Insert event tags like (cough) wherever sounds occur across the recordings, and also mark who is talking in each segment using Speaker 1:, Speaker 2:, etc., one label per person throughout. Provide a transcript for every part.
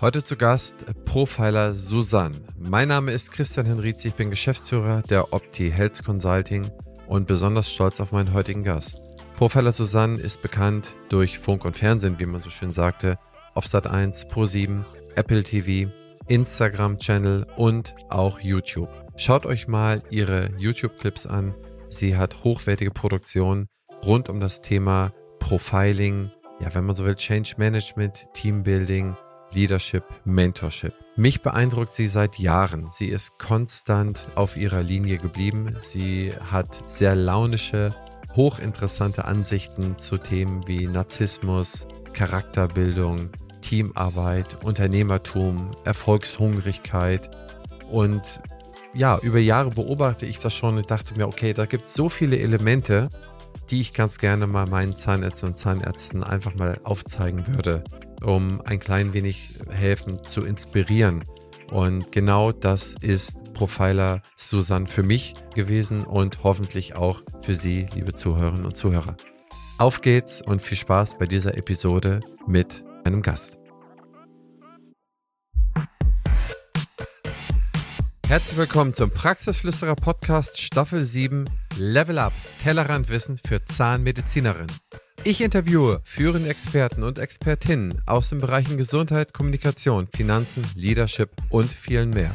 Speaker 1: Heute zu Gast Profiler Susanne. Mein Name ist Christian Henrizi, ich bin Geschäftsführer der Opti Health Consulting und besonders stolz auf meinen heutigen Gast. Profiler Susanne ist bekannt durch Funk und Fernsehen, wie man so schön sagte, auf Sat1, Pro7, Apple TV, Instagram-Channel und auch YouTube. Schaut euch mal ihre YouTube-Clips an. Sie hat hochwertige Produktionen rund um das Thema Profiling, ja, wenn man so will, Change Management, Teambuilding, Leadership, Mentorship. Mich beeindruckt sie seit Jahren. Sie ist konstant auf ihrer Linie geblieben. Sie hat sehr launische, hochinteressante Ansichten zu Themen wie Narzissmus, Charakterbildung, Teamarbeit, Unternehmertum, Erfolgshungrigkeit. Und ja, über Jahre beobachte ich das schon und dachte mir, okay, da gibt es so viele Elemente, die ich ganz gerne mal meinen Zahnärzten und Zahnärzten einfach mal aufzeigen würde um ein klein wenig helfen zu inspirieren. Und genau das ist Profiler Susan für mich gewesen und hoffentlich auch für Sie, liebe Zuhörerinnen und Zuhörer. Auf geht's und viel Spaß bei dieser Episode mit einem Gast. Herzlich willkommen zum Praxisflüsterer Podcast Staffel 7 Level Up Tellerrandwissen für Zahnmedizinerinnen. Ich interviewe führende Experten und Expertinnen aus den Bereichen Gesundheit, Kommunikation, Finanzen, Leadership und vielen mehr.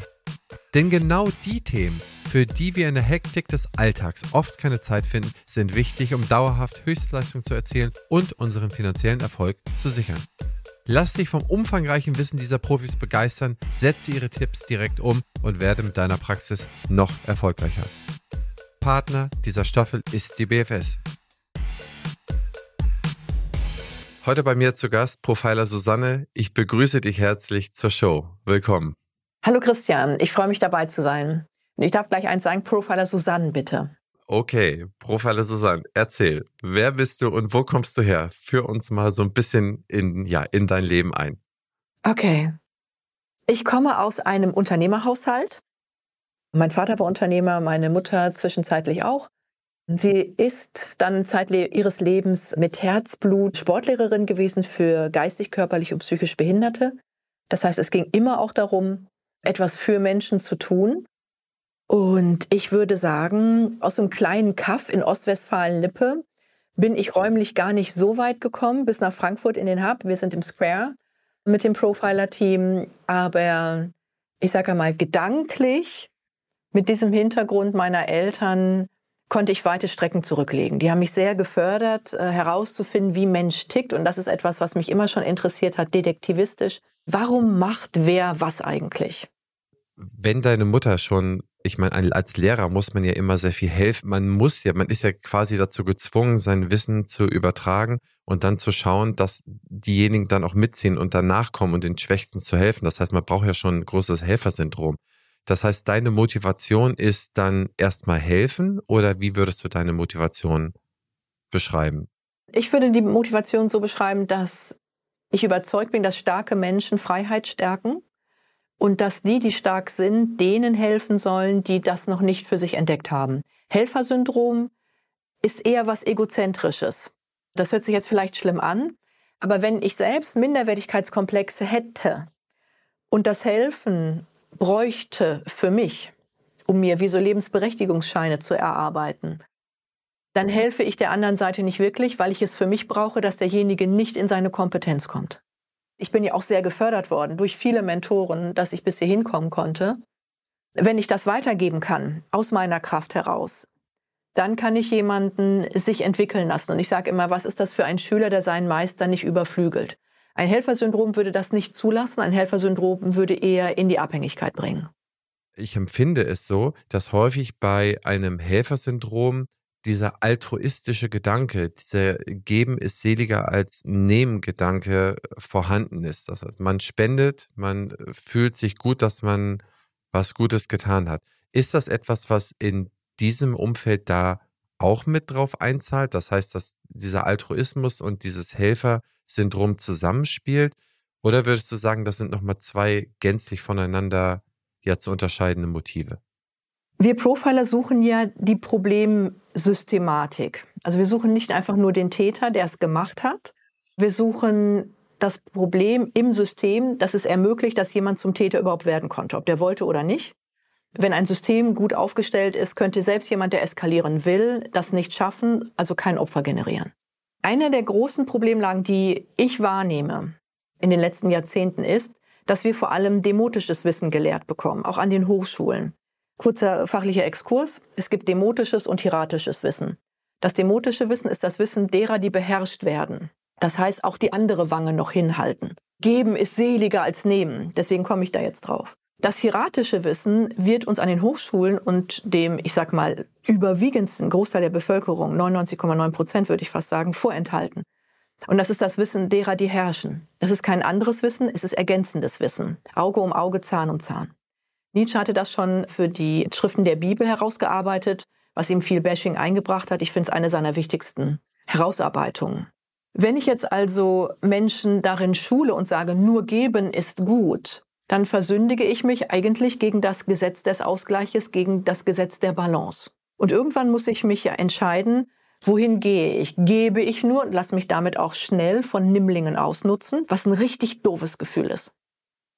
Speaker 1: Denn genau die Themen, für die wir in der Hektik des Alltags oft keine Zeit finden, sind wichtig, um dauerhaft Höchstleistung zu erzielen und unseren finanziellen Erfolg zu sichern. Lass dich vom umfangreichen Wissen dieser Profis begeistern, setze ihre Tipps direkt um und werde mit deiner Praxis noch erfolgreicher. Partner dieser Staffel ist die BFS. Heute bei mir zu Gast Profiler Susanne. Ich begrüße dich herzlich zur Show. Willkommen.
Speaker 2: Hallo Christian, ich freue mich dabei zu sein. Ich darf gleich eins sagen, Profiler Susanne bitte.
Speaker 1: Okay, Profiler Susanne, erzähl, wer bist du und wo kommst du her? Führ uns mal so ein bisschen in, ja, in dein Leben ein.
Speaker 2: Okay. Ich komme aus einem Unternehmerhaushalt. Mein Vater war Unternehmer, meine Mutter zwischenzeitlich auch. Sie ist dann Zeit ihres Lebens mit Herzblut Sportlehrerin gewesen für geistig, körperlich und psychisch Behinderte. Das heißt, es ging immer auch darum, etwas für Menschen zu tun. Und ich würde sagen, aus einem kleinen Kaff in Ostwestfalen-Lippe bin ich räumlich gar nicht so weit gekommen, bis nach Frankfurt in den Hub. Wir sind im Square mit dem Profiler-Team. Aber ich sage mal, gedanklich mit diesem Hintergrund meiner Eltern konnte ich weite Strecken zurücklegen. Die haben mich sehr gefördert, äh, herauszufinden, wie Mensch tickt. Und das ist etwas, was mich immer schon interessiert hat, detektivistisch. Warum macht wer was eigentlich?
Speaker 1: Wenn deine Mutter schon, ich meine, als Lehrer muss man ja immer sehr viel helfen. Man muss ja, man ist ja quasi dazu gezwungen, sein Wissen zu übertragen und dann zu schauen, dass diejenigen dann auch mitziehen und danach kommen und den Schwächsten zu helfen. Das heißt, man braucht ja schon ein großes Helfersyndrom. Das heißt, deine Motivation ist dann erstmal helfen oder wie würdest du deine Motivation beschreiben?
Speaker 2: Ich würde die Motivation so beschreiben, dass ich überzeugt bin, dass starke Menschen Freiheit stärken und dass die, die stark sind, denen helfen sollen, die das noch nicht für sich entdeckt haben. Helfersyndrom ist eher was Egozentrisches. Das hört sich jetzt vielleicht schlimm an, aber wenn ich selbst Minderwertigkeitskomplexe hätte und das Helfen bräuchte für mich, um mir wie so Lebensberechtigungsscheine zu erarbeiten, dann helfe ich der anderen Seite nicht wirklich, weil ich es für mich brauche, dass derjenige nicht in seine Kompetenz kommt. Ich bin ja auch sehr gefördert worden durch viele Mentoren, dass ich bis hierhin kommen konnte. Wenn ich das weitergeben kann, aus meiner Kraft heraus, dann kann ich jemanden sich entwickeln lassen. Und ich sage immer, was ist das für ein Schüler, der seinen Meister nicht überflügelt? Ein Helfersyndrom würde das nicht zulassen, ein Helfersyndrom würde eher in die Abhängigkeit bringen.
Speaker 1: Ich empfinde es so, dass häufig bei einem Helfersyndrom dieser altruistische Gedanke, dieser Geben ist seliger als Nehmen Gedanke vorhanden ist. Das heißt, man spendet, man fühlt sich gut, dass man was Gutes getan hat. Ist das etwas, was in diesem Umfeld da auch mit drauf einzahlt? Das heißt, dass dieser Altruismus und dieses Helfer Syndrom zusammenspielt? Oder würdest du sagen, das sind nochmal zwei gänzlich voneinander ja zu unterscheidende Motive?
Speaker 2: Wir Profiler suchen ja die Problemsystematik. Also wir suchen nicht einfach nur den Täter, der es gemacht hat. Wir suchen das Problem im System, dass es ermöglicht, dass jemand zum Täter überhaupt werden konnte, ob der wollte oder nicht. Wenn ein System gut aufgestellt ist, könnte selbst jemand, der eskalieren will, das nicht schaffen, also kein Opfer generieren. Eine der großen Problemlagen, die ich wahrnehme in den letzten Jahrzehnten ist, dass wir vor allem demotisches Wissen gelehrt bekommen, auch an den Hochschulen. Kurzer fachlicher Exkurs. Es gibt demotisches und hieratisches Wissen. Das demotische Wissen ist das Wissen derer, die beherrscht werden. Das heißt, auch die andere Wange noch hinhalten. Geben ist seliger als nehmen. Deswegen komme ich da jetzt drauf. Das hieratische Wissen wird uns an den Hochschulen und dem, ich sag mal, überwiegendsten Großteil der Bevölkerung, 99,9 Prozent würde ich fast sagen, vorenthalten. Und das ist das Wissen derer, die herrschen. Das ist kein anderes Wissen, es ist ergänzendes Wissen. Auge um Auge, Zahn um Zahn. Nietzsche hatte das schon für die Schriften der Bibel herausgearbeitet, was ihm viel Bashing eingebracht hat. Ich finde es eine seiner wichtigsten Herausarbeitungen. Wenn ich jetzt also Menschen darin schule und sage, nur geben ist gut, dann versündige ich mich eigentlich gegen das Gesetz des Ausgleiches, gegen das Gesetz der Balance. Und irgendwann muss ich mich ja entscheiden, wohin gehe ich? Gebe ich nur und lasse mich damit auch schnell von Nimmlingen ausnutzen, was ein richtig doofes Gefühl ist.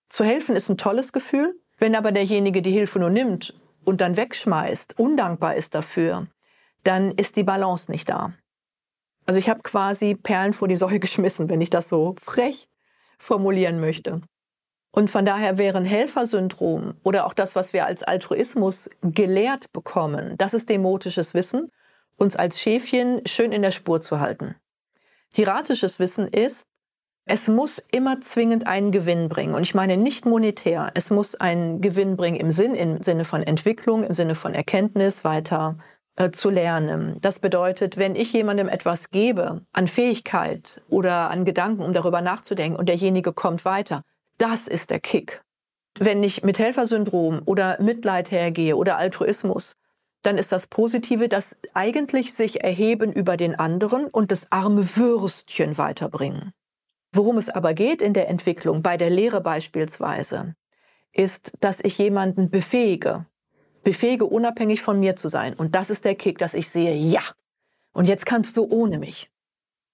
Speaker 2: Zu helfen ist ein tolles Gefühl, wenn aber derjenige die Hilfe nur nimmt und dann wegschmeißt, undankbar ist dafür, dann ist die Balance nicht da. Also ich habe quasi Perlen vor die Säue (laughs) geschmissen, wenn ich das so frech formulieren möchte. Und von daher wären Helfersyndrom oder auch das, was wir als Altruismus gelehrt bekommen, das ist demotisches Wissen, uns als Schäfchen schön in der Spur zu halten. Hieratisches Wissen ist, es muss immer zwingend einen Gewinn bringen. Und ich meine nicht monetär. Es muss einen Gewinn bringen im Sinn, im Sinne von Entwicklung, im Sinne von Erkenntnis, weiter äh, zu lernen. Das bedeutet, wenn ich jemandem etwas gebe an Fähigkeit oder an Gedanken, um darüber nachzudenken und derjenige kommt weiter, das ist der Kick. Wenn ich mit Helfersyndrom oder Mitleid hergehe oder Altruismus, dann ist das Positive, dass eigentlich sich erheben über den anderen und das arme Würstchen weiterbringen. Worum es aber geht in der Entwicklung, bei der Lehre beispielsweise, ist, dass ich jemanden befähige, befähige, unabhängig von mir zu sein. Und das ist der Kick, dass ich sehe, ja, und jetzt kannst du ohne mich.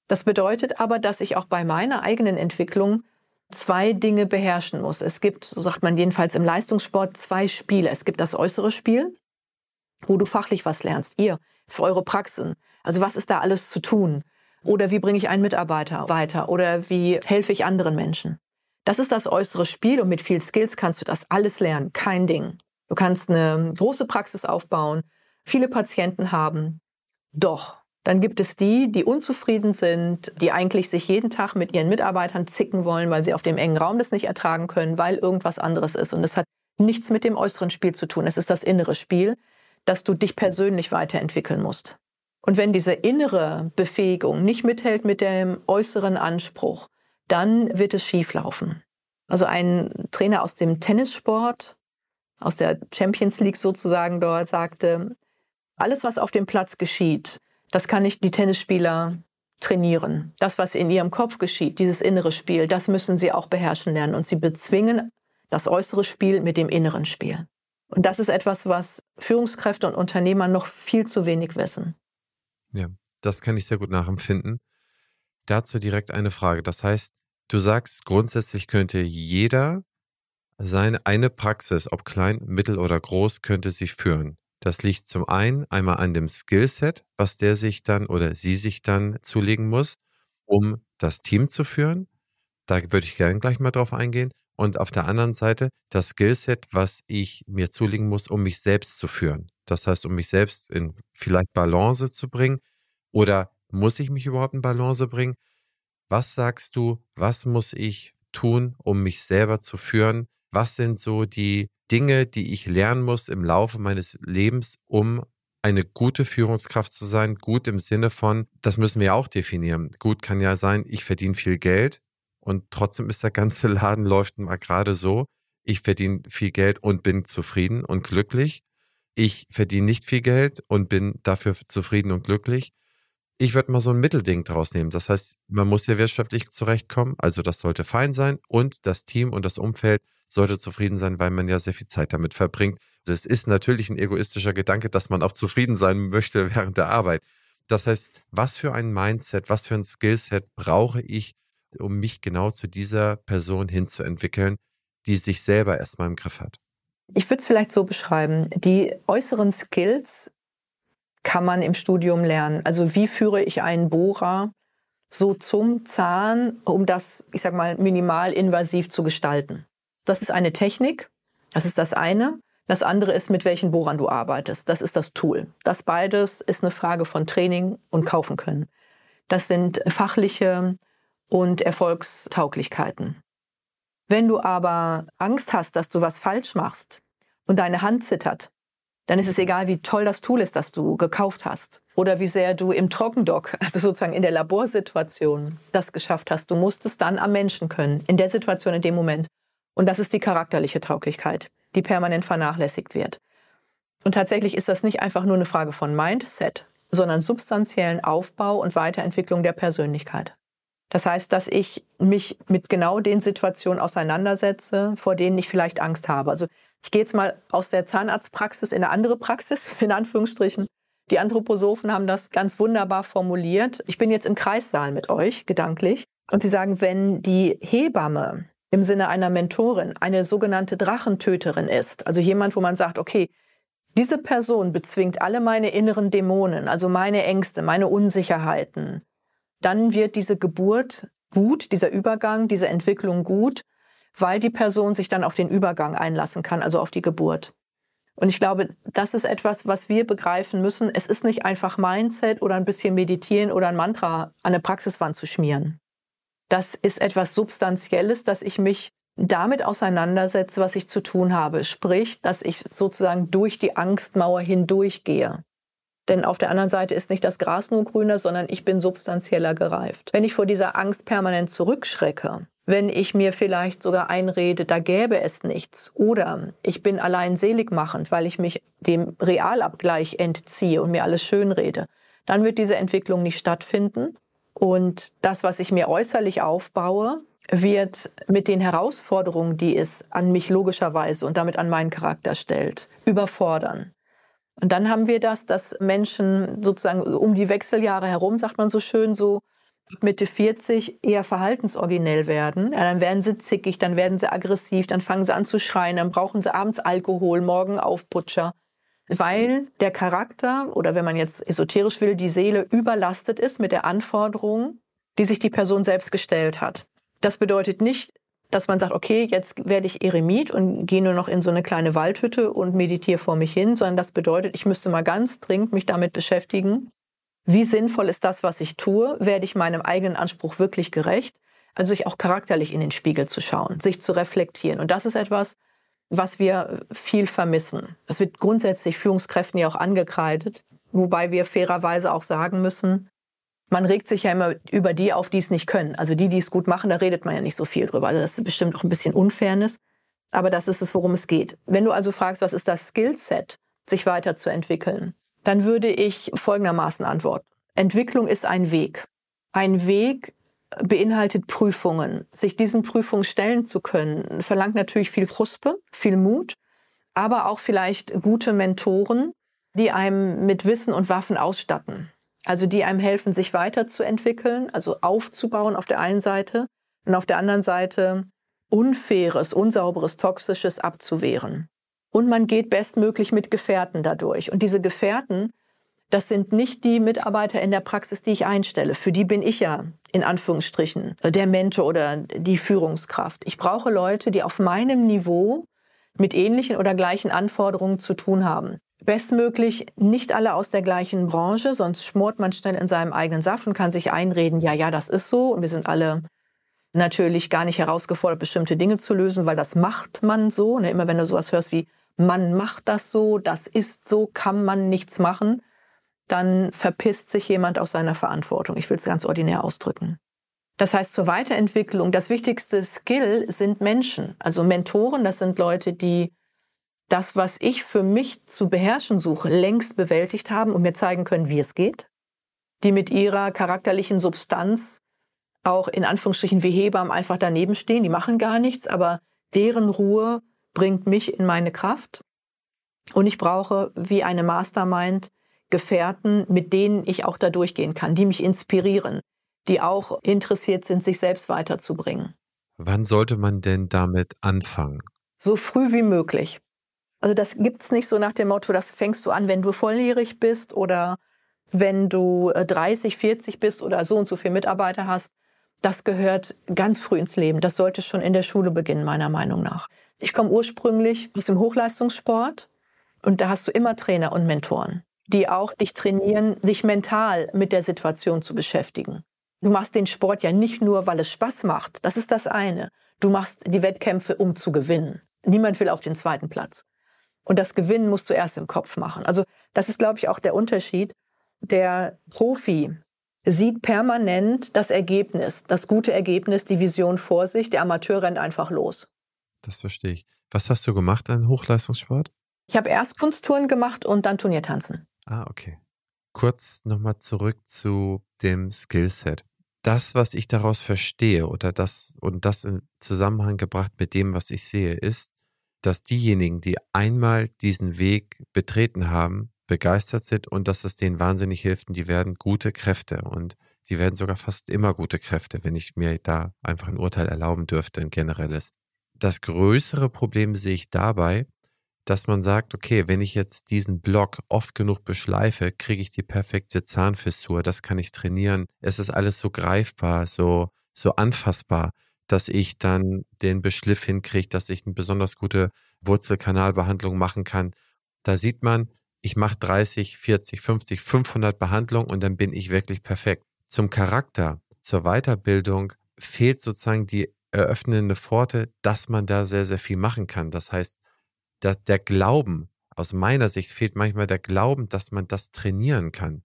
Speaker 2: Das bedeutet aber, dass ich auch bei meiner eigenen Entwicklung zwei Dinge beherrschen muss. Es gibt, so sagt man jedenfalls im Leistungssport, zwei Spiele. Es gibt das äußere Spiel, wo du fachlich was lernst, ihr, für eure Praxen. Also was ist da alles zu tun? Oder wie bringe ich einen Mitarbeiter weiter? Oder wie helfe ich anderen Menschen? Das ist das äußere Spiel und mit viel Skills kannst du das alles lernen. Kein Ding. Du kannst eine große Praxis aufbauen, viele Patienten haben. Doch, dann gibt es die, die unzufrieden sind, die eigentlich sich jeden Tag mit ihren Mitarbeitern zicken wollen, weil sie auf dem engen Raum das nicht ertragen können, weil irgendwas anderes ist. Und es hat nichts mit dem äußeren Spiel zu tun. Es ist das innere Spiel, dass du dich persönlich weiterentwickeln musst. Und wenn diese innere Befähigung nicht mithält mit dem äußeren Anspruch, dann wird es schieflaufen. Also ein Trainer aus dem Tennissport, aus der Champions League sozusagen dort, sagte, alles, was auf dem Platz geschieht, das kann nicht die Tennisspieler trainieren. Das, was in ihrem Kopf geschieht, dieses innere Spiel, das müssen sie auch beherrschen lernen. Und sie bezwingen das äußere Spiel mit dem inneren Spiel. Und das ist etwas, was Führungskräfte und Unternehmer noch viel zu wenig wissen.
Speaker 1: Ja, das kann ich sehr gut nachempfinden. Dazu direkt eine Frage. Das heißt, du sagst, grundsätzlich könnte jeder seine eine Praxis, ob klein, mittel oder groß, könnte sich führen. Das liegt zum einen einmal an dem Skillset, was der sich dann oder sie sich dann zulegen muss, um das Team zu führen. Da würde ich gerne gleich mal drauf eingehen. Und auf der anderen Seite das Skillset, was ich mir zulegen muss, um mich selbst zu führen. Das heißt, um mich selbst in vielleicht Balance zu bringen. Oder muss ich mich überhaupt in Balance bringen? Was sagst du, was muss ich tun, um mich selber zu führen? Was sind so die Dinge, die ich lernen muss im Laufe meines Lebens, um eine gute Führungskraft zu sein? Gut im Sinne von, das müssen wir auch definieren. Gut kann ja sein, ich verdiene viel Geld und trotzdem ist der ganze (laughs) Laden läuft mal gerade so. Ich verdiene viel Geld und bin zufrieden und glücklich ich verdiene nicht viel Geld und bin dafür zufrieden und glücklich. Ich würde mal so ein Mittelding draus nehmen. Das heißt, man muss ja wirtschaftlich zurechtkommen, also das sollte fein sein und das Team und das Umfeld sollte zufrieden sein, weil man ja sehr viel Zeit damit verbringt. Es ist natürlich ein egoistischer Gedanke, dass man auch zufrieden sein möchte (laughs) während der Arbeit. Das heißt, was für ein Mindset, was für ein Skillset brauche ich, um mich genau zu dieser Person hinzuentwickeln, die sich selber erstmal im Griff hat?
Speaker 2: Ich würde es vielleicht so beschreiben. Die äußeren Skills kann man im Studium lernen. Also wie führe ich einen Bohrer so zum Zahn, um das, ich sag mal, minimal invasiv zu gestalten. Das ist eine Technik. Das ist das eine. Das andere ist, mit welchen Bohrern du arbeitest. Das ist das Tool. Das beides ist eine Frage von Training und kaufen können. Das sind fachliche und Erfolgstauglichkeiten. Wenn du aber Angst hast, dass du was falsch machst und deine Hand zittert, dann ist es egal, wie toll das Tool ist, das du gekauft hast. Oder wie sehr du im Trockendock, (laughs) also sozusagen in der Laborsituation, das geschafft hast. Du musst es dann am Menschen können, in der Situation, in dem Moment. Und das ist die charakterliche Tauglichkeit die permanent vernachlässigt wird. Und tatsächlich ist das nicht einfach nur eine Frage von Mindset, sondern substanziellen Aufbau und Weiterentwicklung der Persönlichkeit. Das heißt, dass ich mich mit genau den Situationen auseinandersetze, vor denen ich vielleicht Angst habe. Also ich gehe jetzt mal aus der Zahnarztpraxis in eine andere Praxis, (laughs) in Anführungsstrichen. Die Anthroposophen haben das ganz wunderbar formuliert. Ich bin jetzt im Kreissaal mit euch, gedanklich. Und sie sagen, wenn die Hebamme im Sinne einer Mentorin eine sogenannte Drachentöterin ist, also jemand, wo man sagt, okay, diese Person bezwingt alle meine inneren Dämonen, also meine Ängste, meine Unsicherheiten, dann wird diese Geburt gut, dieser Übergang, diese Entwicklung gut, weil die Person sich dann auf den Übergang einlassen kann, also auf die Geburt. Und ich glaube, das ist etwas, was wir begreifen müssen. Es ist nicht einfach Mindset oder ein bisschen meditieren oder ein Mantra an eine Praxiswand zu schmieren das ist etwas Substanzielles, dass ich mich damit auseinandersetze, was ich zu tun habe. Sprich, dass ich sozusagen durch die Angstmauer hindurchgehe. Denn auf der anderen Seite ist nicht das Gras nur grüner, sondern ich bin substanzieller gereift. Wenn ich vor dieser Angst permanent zurückschrecke, wenn ich mir vielleicht sogar einrede, da gäbe es nichts, oder ich bin allein seligmachend, weil ich mich dem Realabgleich entziehe und mir alles schönrede, dann wird diese Entwicklung nicht stattfinden und das, was ich mir äußerlich aufbaue, wird mit den Herausforderungen, die es an mich logischerweise und damit an meinen Charakter stellt, überfordern. Und dann haben wir das, dass Menschen sozusagen um die Wechseljahre herum, sagt man so schön, so Mitte 40 eher verhaltensoriginell werden. Ja, dann werden sie zickig, dann werden sie aggressiv, dann fangen sie an zu schreien, dann brauchen sie abends Alkohol, morgen Aufputscher weil der Charakter oder wenn man jetzt esoterisch will, die Seele überlastet ist mit der Anforderung, die sich die Person selbst gestellt hat. Das bedeutet nicht, dass man sagt, okay, jetzt werde ich Eremit und gehe nur noch in so eine kleine Waldhütte und meditiere vor mich hin, sondern das bedeutet, ich müsste mal ganz dringend mich damit beschäftigen, wie sinnvoll ist das, was ich tue? Werde ich meinem eigenen Anspruch wirklich gerecht? Also sich auch charakterlich in den Spiegel zu schauen, sich zu reflektieren. Und das ist etwas, was wir viel vermissen. Das wird grundsätzlich Führungskräften ja auch angekreidet, wobei wir fairerweise auch sagen müssen, man regt sich ja immer über die auf, die es nicht können. Also die, die es gut machen, da redet man ja nicht so viel drüber. Also das ist bestimmt auch ein bisschen Unfairness. Aber das ist es, worum es geht. Wenn du also fragst, was ist das Skillset, sich weiterzuentwickeln, dann würde ich folgendermaßen antworten. Entwicklung ist ein Weg. Ein Weg, beinhaltet Prüfungen. Sich diesen Prüfungen stellen zu können, verlangt natürlich viel Kruspe, viel Mut, aber auch vielleicht gute Mentoren, die einem mit Wissen und Waffen ausstatten. Also die einem helfen, sich weiterzuentwickeln, also aufzubauen auf der einen Seite und auf der anderen Seite Unfaires, Unsauberes, Toxisches abzuwehren. Und man geht bestmöglich mit Gefährten dadurch. Und diese Gefährten das sind nicht die Mitarbeiter in der Praxis, die ich einstelle. Für die bin ich ja in Anführungsstrichen der Mentor oder die Führungskraft. Ich brauche Leute, die auf meinem Niveau mit ähnlichen oder gleichen Anforderungen zu tun haben. Bestmöglich nicht alle aus der gleichen Branche, sonst schmort man schnell in seinem eigenen Saft und kann sich einreden, ja, ja, das ist so und wir sind alle natürlich gar nicht herausgefordert, bestimmte Dinge zu lösen, weil das macht man so. Ne? Immer wenn du sowas hörst wie, man macht das so, das ist so, kann man nichts machen, dann verpisst sich jemand aus seiner Verantwortung. Ich will es ganz ordinär ausdrücken. Das heißt, zur Weiterentwicklung, das wichtigste Skill sind Menschen. Also Mentoren, das sind Leute, die das, was ich für mich zu beherrschen suche, längst bewältigt haben und mir zeigen können, wie es geht. Die mit ihrer charakterlichen Substanz auch in Anführungsstrichen wie Hebammen einfach daneben stehen. Die machen gar nichts, aber deren Ruhe bringt mich in meine Kraft. Und ich brauche wie eine Mastermind Gefährten, mit denen ich auch da durchgehen kann, die mich inspirieren, die auch interessiert sind, sich selbst weiterzubringen.
Speaker 1: Wann sollte man denn damit anfangen?
Speaker 2: So früh wie möglich. Also das gibt es nicht so nach dem Motto, das fängst du an, wenn du volljährig bist oder wenn du 30, äh, 40 bist oder so und so viele Mitarbeiter hast. Das gehört ganz früh ins Leben. Das sollte schon in der Schule beginnen, meiner Meinung nach. Ich komme ursprünglich aus dem Hochleistungssport und da hast du immer Trainer und Mentoren, die auch dich trainieren, sich mental mit der Situation zu beschäftigen. Du machst den Sport ja nicht nur, weil es Spaß macht. Das ist das eine. Du machst die Wettkämpfe, um zu gewinnen. Niemand will auf den zweiten Platz. Und das Gewinnen musst du erst im Kopf machen. Also das ist, glaube ich, auch der Unterschied. Der Profi sieht permanent das Ergebnis, das gute Ergebnis, die Vision vor sich. Der Amateur rennt einfach los.
Speaker 1: Das verstehe ich. Was hast du gemacht an Hochleistungssport?
Speaker 2: Ich habe erst Kunsttouren gemacht und dann Turniertanzen.
Speaker 1: Ah, okay. Kurz nochmal zurück zu dem Skillset. Das, was ich daraus verstehe oder das und das in Zusammenhang gebracht mit dem, was ich sehe, ist, dass diejenigen, die einmal diesen Weg betreten haben, begeistert sind und dass es denen wahnsinnig hilft und die werden gute Kräfte und sie werden sogar fast immer gute Kräfte, wenn ich mir da einfach ein Urteil erlauben dürfte, ein generelles. Das größere Problem sehe ich dabei, dass man sagt, okay, wenn ich jetzt diesen Block oft genug beschleife, kriege ich die perfekte Zahnfissur, das kann ich trainieren. Es ist alles so greifbar, so, so anfassbar, dass ich dann den Beschliff hinkriege, dass ich eine besonders gute Wurzelkanalbehandlung machen kann. Da sieht man, ich mache 30, 40, 50, 500 Behandlungen und dann bin ich wirklich perfekt. Zum Charakter, zur Weiterbildung fehlt sozusagen die eröffnende Pforte, dass man da sehr, sehr viel machen kann. Das heißt, der, der Glauben, aus meiner Sicht fehlt manchmal der Glauben, dass man das trainieren kann.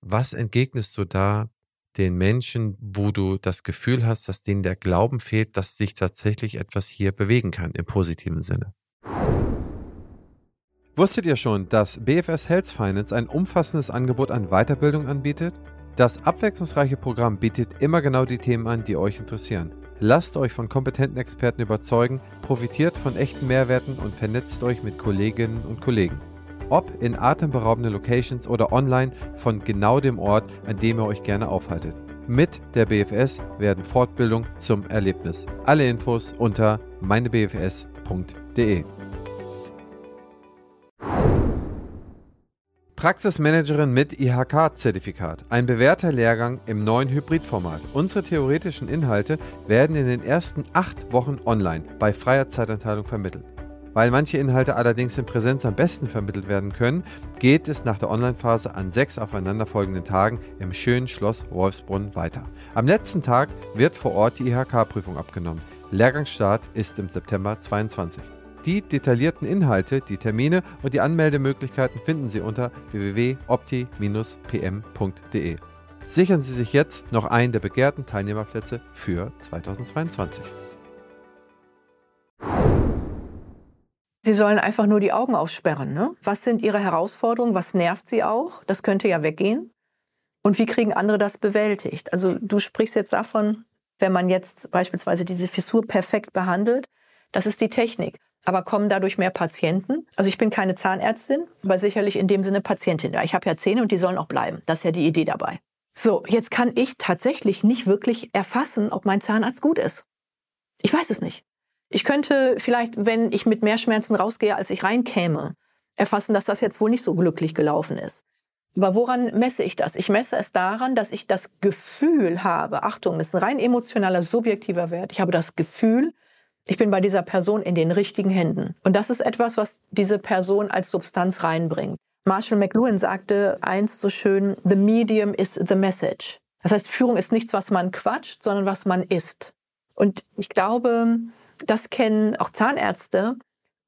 Speaker 1: Was entgegnest du da den Menschen, wo du das Gefühl hast, dass denen der Glauben fehlt, dass sich tatsächlich etwas hier bewegen kann im positiven Sinne? Wusstet ihr schon, dass BFS Health Finance ein umfassendes Angebot an Weiterbildung anbietet? Das abwechslungsreiche Programm bietet immer genau die Themen an, die euch interessieren. Lasst euch von kompetenten Experten überzeugen, profitiert von echten Mehrwerten und vernetzt euch mit Kolleginnen und Kollegen. Ob in atemberaubenden Locations oder online von genau dem Ort, an dem ihr euch gerne aufhaltet. Mit der BFS werden Fortbildung zum Erlebnis. Alle Infos unter meinebfs.de. Praxismanagerin mit IHK-Zertifikat. Ein bewährter Lehrgang im neuen Hybridformat. Unsere theoretischen Inhalte werden in den ersten acht Wochen online bei freier Zeitanteilung vermittelt. Weil manche Inhalte allerdings in Präsenz am besten vermittelt werden können, geht es nach der Online-Phase an sechs aufeinanderfolgenden Tagen im schönen Schloss Wolfsbrunn weiter. Am letzten Tag wird vor Ort die IHK-Prüfung abgenommen. Lehrgangsstart ist im September 2022. Die detaillierten Inhalte, die Termine und die Anmeldemöglichkeiten finden Sie unter www.opti-pm.de. Sichern Sie sich jetzt noch einen der begehrten Teilnehmerplätze für 2022.
Speaker 2: Sie sollen einfach nur die Augen aufsperren. Ne? Was sind Ihre Herausforderungen? Was nervt Sie auch? Das könnte ja weggehen. Und wie kriegen andere das bewältigt? Also du sprichst jetzt davon, wenn man jetzt beispielsweise diese Fissur perfekt behandelt, das ist die Technik. Aber kommen dadurch mehr Patienten? Also ich bin keine Zahnärztin, aber sicherlich in dem Sinne Patientin. Ich habe ja Zähne und die sollen auch bleiben. Das ist ja die Idee dabei. So, jetzt kann ich tatsächlich nicht wirklich erfassen, ob mein Zahnarzt gut ist. Ich weiß es nicht. Ich könnte vielleicht, wenn ich mit mehr Schmerzen rausgehe, als ich reinkäme, erfassen, dass das jetzt wohl nicht so glücklich gelaufen ist. Aber woran messe ich das? Ich messe es daran, dass ich das Gefühl habe, Achtung, das ist ein rein emotionaler, subjektiver Wert. Ich habe das Gefühl, ich bin bei dieser Person in den richtigen Händen. Und das ist etwas, was diese Person als Substanz reinbringt. Marshall McLuhan sagte einst so schön, The medium is the message. Das heißt, Führung ist nichts, was man quatscht, sondern was man ist. Und ich glaube, das kennen auch Zahnärzte.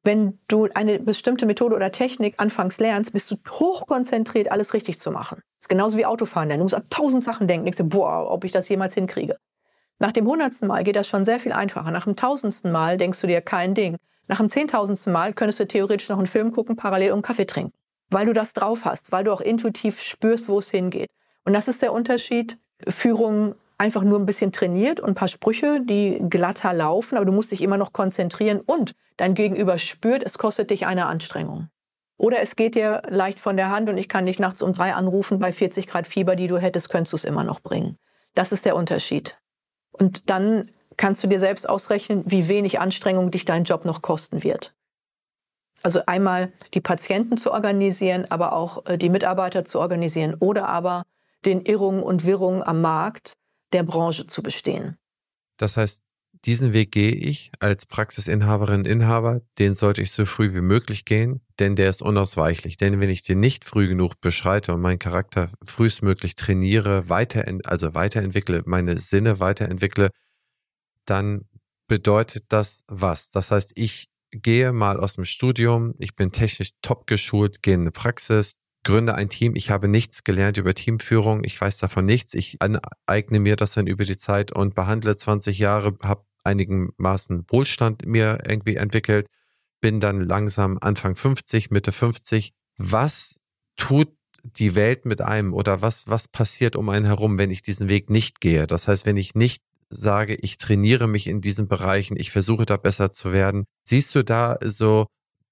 Speaker 2: Wenn du eine bestimmte Methode oder Technik anfangs lernst, bist du hochkonzentriert, alles richtig zu machen. Das ist genauso wie Autofahren. Du musst an tausend Sachen denken. Denkst du, boah, ob ich das jemals hinkriege. Nach dem hundertsten Mal geht das schon sehr viel einfacher. Nach dem tausendsten Mal denkst du dir kein Ding. Nach dem zehntausendsten Mal könntest du theoretisch noch einen Film gucken, parallel und Kaffee trinken. Weil du das drauf hast, weil du auch intuitiv spürst, wo es hingeht. Und das ist der Unterschied. Führung einfach nur ein bisschen trainiert und ein paar Sprüche, die glatter laufen, aber du musst dich immer noch konzentrieren und dein Gegenüber spürt, es kostet dich eine Anstrengung. Oder es geht dir leicht von der Hand und ich kann dich nachts um drei anrufen bei 40 Grad Fieber, die du hättest, könntest du es immer noch bringen. Das ist der Unterschied. Und dann kannst du dir selbst ausrechnen, wie wenig Anstrengung dich dein Job noch kosten wird. Also einmal die Patienten zu organisieren, aber auch äh, die Mitarbeiter zu organisieren oder aber den Irrungen und Wirrungen am Markt der Branche zu bestehen.
Speaker 1: Das heißt, diesen Weg gehe ich als Praxisinhaberin, Inhaber, den sollte ich so früh wie möglich gehen, denn der ist unausweichlich. Denn wenn ich den nicht früh genug beschreite und meinen Charakter frühestmöglich trainiere, weiter, also weiterentwickle, meine Sinne weiterentwickle, dann bedeutet das was? Das heißt, ich gehe mal aus dem Studium, ich bin technisch top geschult, gehe in eine Praxis, gründe ein Team. Ich habe nichts gelernt über Teamführung. Ich weiß davon nichts. Ich eigne mir das dann über die Zeit und behandle 20 Jahre, habe einigermaßen Wohlstand mir irgendwie entwickelt, bin dann langsam Anfang 50, Mitte 50. Was tut die Welt mit einem oder was, was passiert um einen herum, wenn ich diesen Weg nicht gehe? Das heißt, wenn ich nicht sage, ich trainiere mich in diesen Bereichen, ich versuche da besser zu werden. Siehst du da so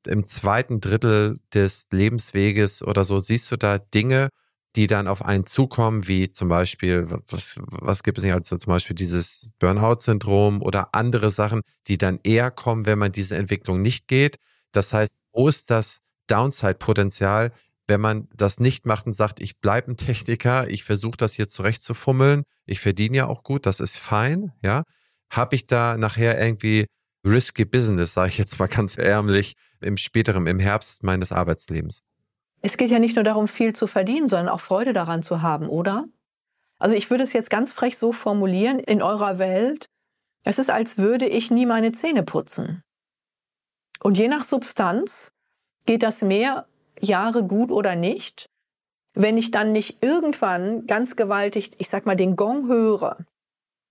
Speaker 1: im zweiten Drittel des Lebensweges oder so, siehst du da Dinge, die dann auf einen zukommen, wie zum Beispiel, was, was gibt es nicht, also zum Beispiel dieses Burnout-Syndrom oder andere Sachen, die dann eher kommen, wenn man diese Entwicklung nicht geht. Das heißt, wo ist das Downside-Potenzial, wenn man das nicht macht und sagt, ich bleibe ein Techniker, ich versuche das hier zurechtzufummeln, ich verdiene ja auch gut, das ist fein, ja. Habe ich da nachher irgendwie risky Business, sage ich jetzt mal ganz ärmlich, im späteren, im Herbst meines Arbeitslebens?
Speaker 2: Es geht ja nicht nur darum, viel zu verdienen, sondern auch Freude daran zu haben, oder? Also ich würde es jetzt ganz frech so formulieren, in eurer Welt, es ist, als würde ich nie meine Zähne putzen. Und je nach Substanz geht das mehr Jahre gut oder nicht. Wenn ich dann nicht irgendwann ganz gewaltig, ich sag mal, den Gong höre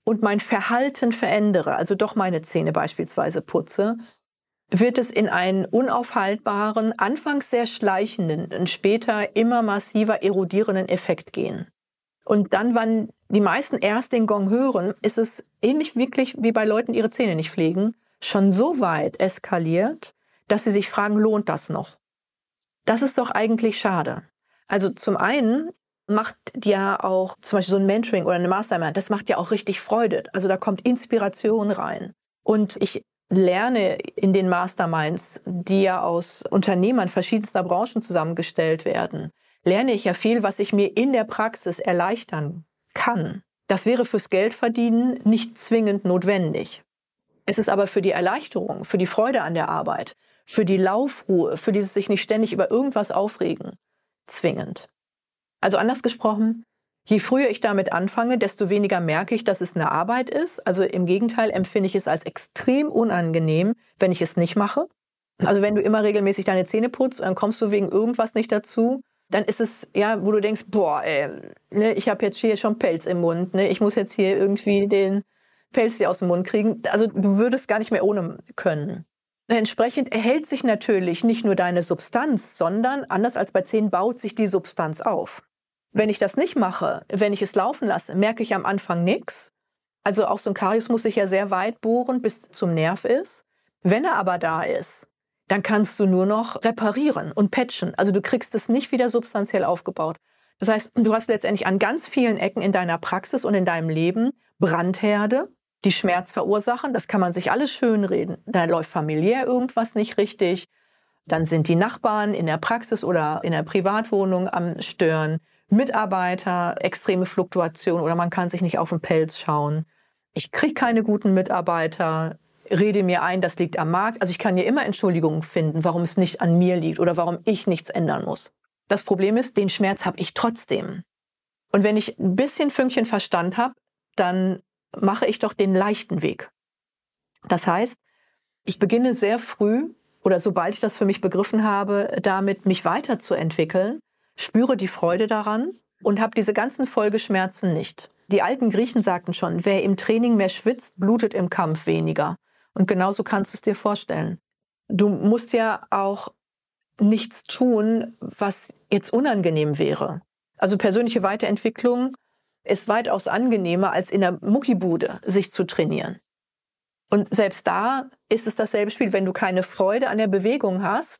Speaker 2: und mein Verhalten verändere, also doch meine Zähne beispielsweise putze, wird es in einen unaufhaltbaren, anfangs sehr schleichenden und später immer massiver erodierenden Effekt gehen. Und dann, wann die meisten erst den Gong hören, ist es ähnlich wirklich wie bei Leuten, die ihre Zähne nicht pflegen, schon so weit eskaliert, dass sie sich fragen, lohnt das noch? Das ist doch eigentlich schade. Also zum einen macht ja auch zum Beispiel so ein Mentoring oder eine Mastermind, das macht ja auch richtig Freude. Also da kommt Inspiration rein. Und ich lerne in den Masterminds, die ja aus Unternehmern verschiedenster Branchen zusammengestellt werden, lerne ich ja viel, was ich mir in der Praxis erleichtern kann. Das wäre fürs Geldverdienen nicht zwingend notwendig. Es ist aber für die Erleichterung, für die Freude an der Arbeit, für die Laufruhe, für dieses sich nicht ständig über irgendwas aufregen, zwingend. Also anders gesprochen, Je früher ich damit anfange, desto weniger merke ich, dass es eine Arbeit ist. Also im Gegenteil empfinde ich es als extrem unangenehm, wenn ich es nicht mache. Also wenn du immer regelmäßig deine Zähne putzt und dann kommst du wegen irgendwas nicht dazu, dann ist es ja, wo du denkst, boah, ey, ne, ich habe jetzt hier schon Pelz im Mund, ne, ich muss jetzt hier irgendwie den Pelz hier aus dem Mund kriegen. Also du würdest gar nicht mehr ohne können. Entsprechend erhält sich natürlich nicht nur deine Substanz, sondern anders als bei Zähnen baut sich die Substanz auf. Wenn ich das nicht mache, wenn ich es laufen lasse, merke ich am Anfang nichts. Also auch so ein Karius muss sich ja sehr weit bohren, bis zum Nerv ist. Wenn er aber da ist, dann kannst du nur noch reparieren und patchen. Also du kriegst es nicht wieder substanziell aufgebaut. Das heißt, du hast letztendlich an ganz vielen Ecken in deiner Praxis und in deinem Leben Brandherde, die Schmerz verursachen. Das kann man sich alles schönreden. Da läuft familiär irgendwas nicht richtig. Dann sind die Nachbarn in der Praxis oder in der Privatwohnung am Stören. Mitarbeiter, extreme Fluktuation oder man kann sich nicht auf den Pelz schauen. Ich kriege keine guten Mitarbeiter, rede mir ein, das liegt am Markt. Also ich kann hier immer Entschuldigungen finden, warum es nicht an mir liegt oder warum ich nichts ändern muss. Das Problem ist, den Schmerz habe ich trotzdem. Und wenn ich ein bisschen Fünkchen Verstand habe, dann mache ich doch den leichten Weg. Das heißt, ich beginne sehr früh oder sobald ich das für mich begriffen habe, damit mich weiterzuentwickeln spüre die Freude daran und habe diese ganzen Folgeschmerzen nicht. Die alten Griechen sagten schon, wer im Training mehr schwitzt, blutet im Kampf weniger. Und genauso kannst du es dir vorstellen. Du musst ja auch nichts tun, was jetzt unangenehm wäre. Also persönliche Weiterentwicklung ist weitaus angenehmer, als in der Muckibude sich zu trainieren. Und selbst da ist es dasselbe Spiel. Wenn du keine Freude an der Bewegung hast,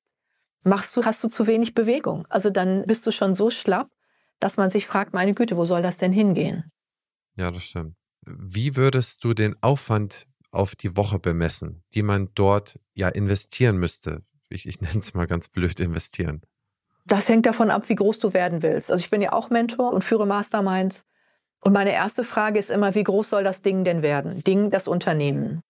Speaker 2: machst du, hast du zu wenig Bewegung. Also dann bist du schon so schlapp, dass man sich fragt, meine Güte, wo soll das denn hingehen?
Speaker 1: Ja, das stimmt. Wie würdest du den Aufwand auf die Woche bemessen, die man dort ja investieren müsste? Ich, ich (laughs) nenne es mal ganz blöd investieren.
Speaker 2: Das hängt davon ab, wie groß du werden willst. Also ich bin ja auch Mentor und führe Masterminds. Und meine erste Frage ist immer, wie groß soll das Ding denn werden? Ding, das Unternehmen.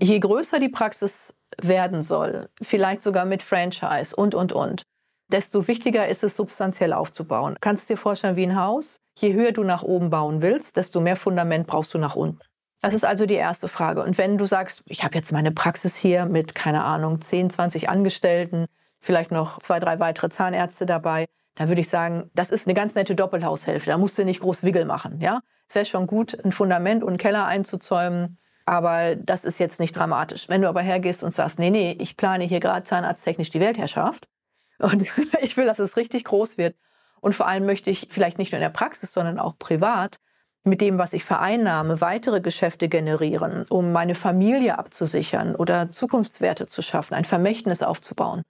Speaker 2: Je größer die Praxis werden soll, vielleicht sogar mit Franchise und, und, und, desto wichtiger ist es, substanziell aufzubauen. Kannst dir vorstellen wie ein Haus. Je höher du nach oben bauen willst, desto mehr Fundament brauchst du nach unten. Das ist also die erste Frage. Und wenn du sagst, ich habe jetzt meine Praxis hier mit, keine Ahnung, 10, 20 Angestellten, vielleicht noch zwei, drei weitere Zahnärzte dabei, dann würde ich sagen, das ist eine ganz nette Doppelhaushälfte. Da musst du nicht groß Wiggle machen. Ja? Es wäre schon gut, ein Fundament und einen Keller einzuzäumen, aber das ist jetzt nicht dramatisch. Wenn du aber hergehst und sagst, nee, nee, ich plane hier gerade zahnarzttechnisch die Weltherrschaft (laughs) und ich will, dass es richtig groß wird und vor allem möchte ich vielleicht nicht nur in der Praxis, sondern auch privat mit dem, was ich vereinnahme, weitere Geschäfte generieren, um meine Familie abzusichern oder Zukunftswerte zu schaffen, ein Vermächtnis aufzubauen,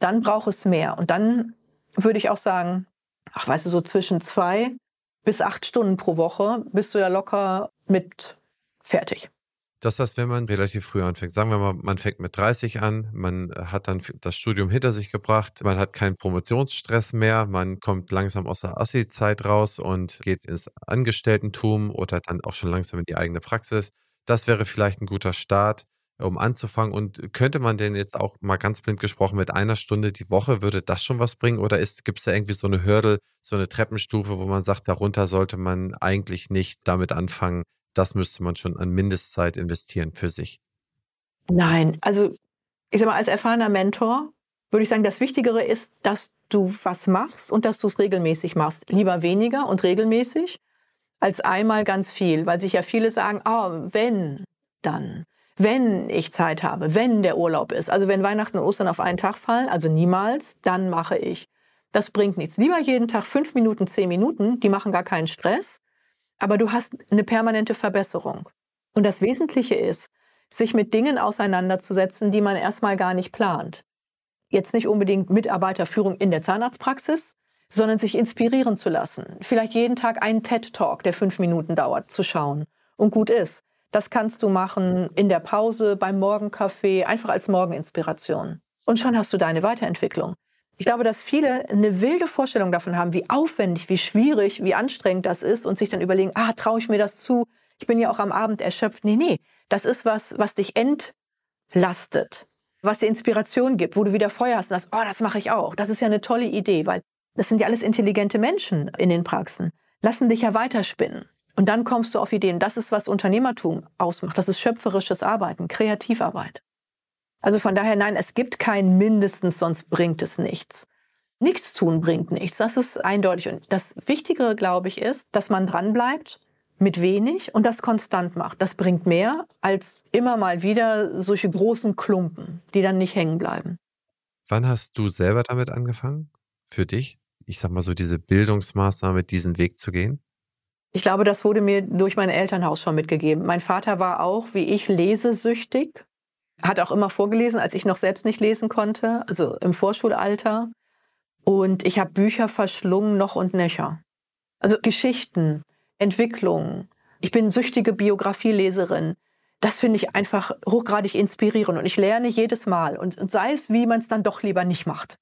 Speaker 2: dann braucht es mehr. Und dann würde ich auch sagen, ach, weißt du, so zwischen zwei bis acht Stunden pro Woche bist du ja locker mit fertig.
Speaker 1: Das heißt, wenn man relativ früh anfängt, sagen wir mal, man fängt mit 30 an, man hat dann das Studium hinter sich gebracht, man hat keinen Promotionsstress mehr, man kommt langsam aus der Assi-Zeit raus und geht ins Angestelltentum oder dann auch schon langsam in die eigene Praxis. Das wäre vielleicht ein guter Start, um anzufangen. Und könnte man denn jetzt auch mal ganz blind gesprochen mit einer Stunde die Woche, würde das schon was bringen? Oder gibt es da irgendwie so eine Hürde, so eine Treppenstufe, wo man sagt, darunter sollte man eigentlich nicht damit anfangen, das müsste man schon an Mindestzeit investieren für sich.
Speaker 2: Nein, also ich sag mal, als erfahrener Mentor würde ich sagen, das Wichtigere ist, dass du was machst und dass du es regelmäßig machst. Lieber weniger und regelmäßig als einmal ganz viel, weil sich ja viele sagen, oh, wenn, dann, wenn ich Zeit habe, wenn der Urlaub ist. Also wenn Weihnachten und Ostern auf einen Tag fallen, also niemals, dann mache ich. Das bringt nichts. Lieber jeden Tag fünf Minuten, zehn Minuten, die machen gar keinen Stress aber du hast eine permanente Verbesserung. Und das Wesentliche ist, sich mit Dingen auseinanderzusetzen, die man erstmal gar nicht plant. Jetzt nicht unbedingt Mitarbeiterführung in der Zahnarztpraxis, sondern sich inspirieren zu lassen. Vielleicht jeden Tag einen TED-Talk, der fünf Minuten dauert, zu schauen und gut ist. Das kannst du machen in der Pause, beim Morgenkaffee, einfach als Morgeninspiration. Und schon hast du deine Weiterentwicklung. Ich glaube, dass viele eine wilde Vorstellung davon haben, wie aufwendig, wie schwierig, wie anstrengend das ist und sich dann überlegen, ah, traue ich mir das zu? Ich bin ja auch am Abend erschöpft. Nee, nee, das ist was, was dich entlastet, was dir Inspiration gibt, wo du wieder Feuer hast und sagst, oh, das mache ich auch. Das ist ja eine tolle Idee, weil das sind ja alles intelligente Menschen in den Praxen. Lassen dich ja weiterspinnen. Und dann kommst du auf Ideen. Das ist, was Unternehmertum ausmacht. Das ist schöpferisches Arbeiten, Kreativarbeit. Also von daher, nein, es gibt kein mindestens, sonst bringt es nichts. Nichts tun bringt nichts. Das ist eindeutig. Und das Wichtigere, glaube ich, ist, dass man dranbleibt mit wenig und das konstant macht. Das bringt mehr als immer mal wieder solche großen Klumpen, die dann nicht hängen bleiben.
Speaker 1: Wann hast du selber damit angefangen? Für dich? Ich sag mal so, diese Bildungsmaßnahme, diesen Weg zu gehen?
Speaker 2: Ich glaube, das wurde mir durch mein Elternhaus schon mitgegeben. Mein Vater war auch, wie ich, lesesüchtig hat auch immer vorgelesen, als ich noch selbst nicht lesen konnte, also im Vorschulalter. Und ich habe Bücher verschlungen, noch und nöcher. Also Geschichten, Entwicklungen. Ich bin süchtige Biografieleserin. Das finde ich einfach hochgradig inspirierend und ich lerne jedes Mal und, und sei es, wie man es dann doch lieber nicht macht.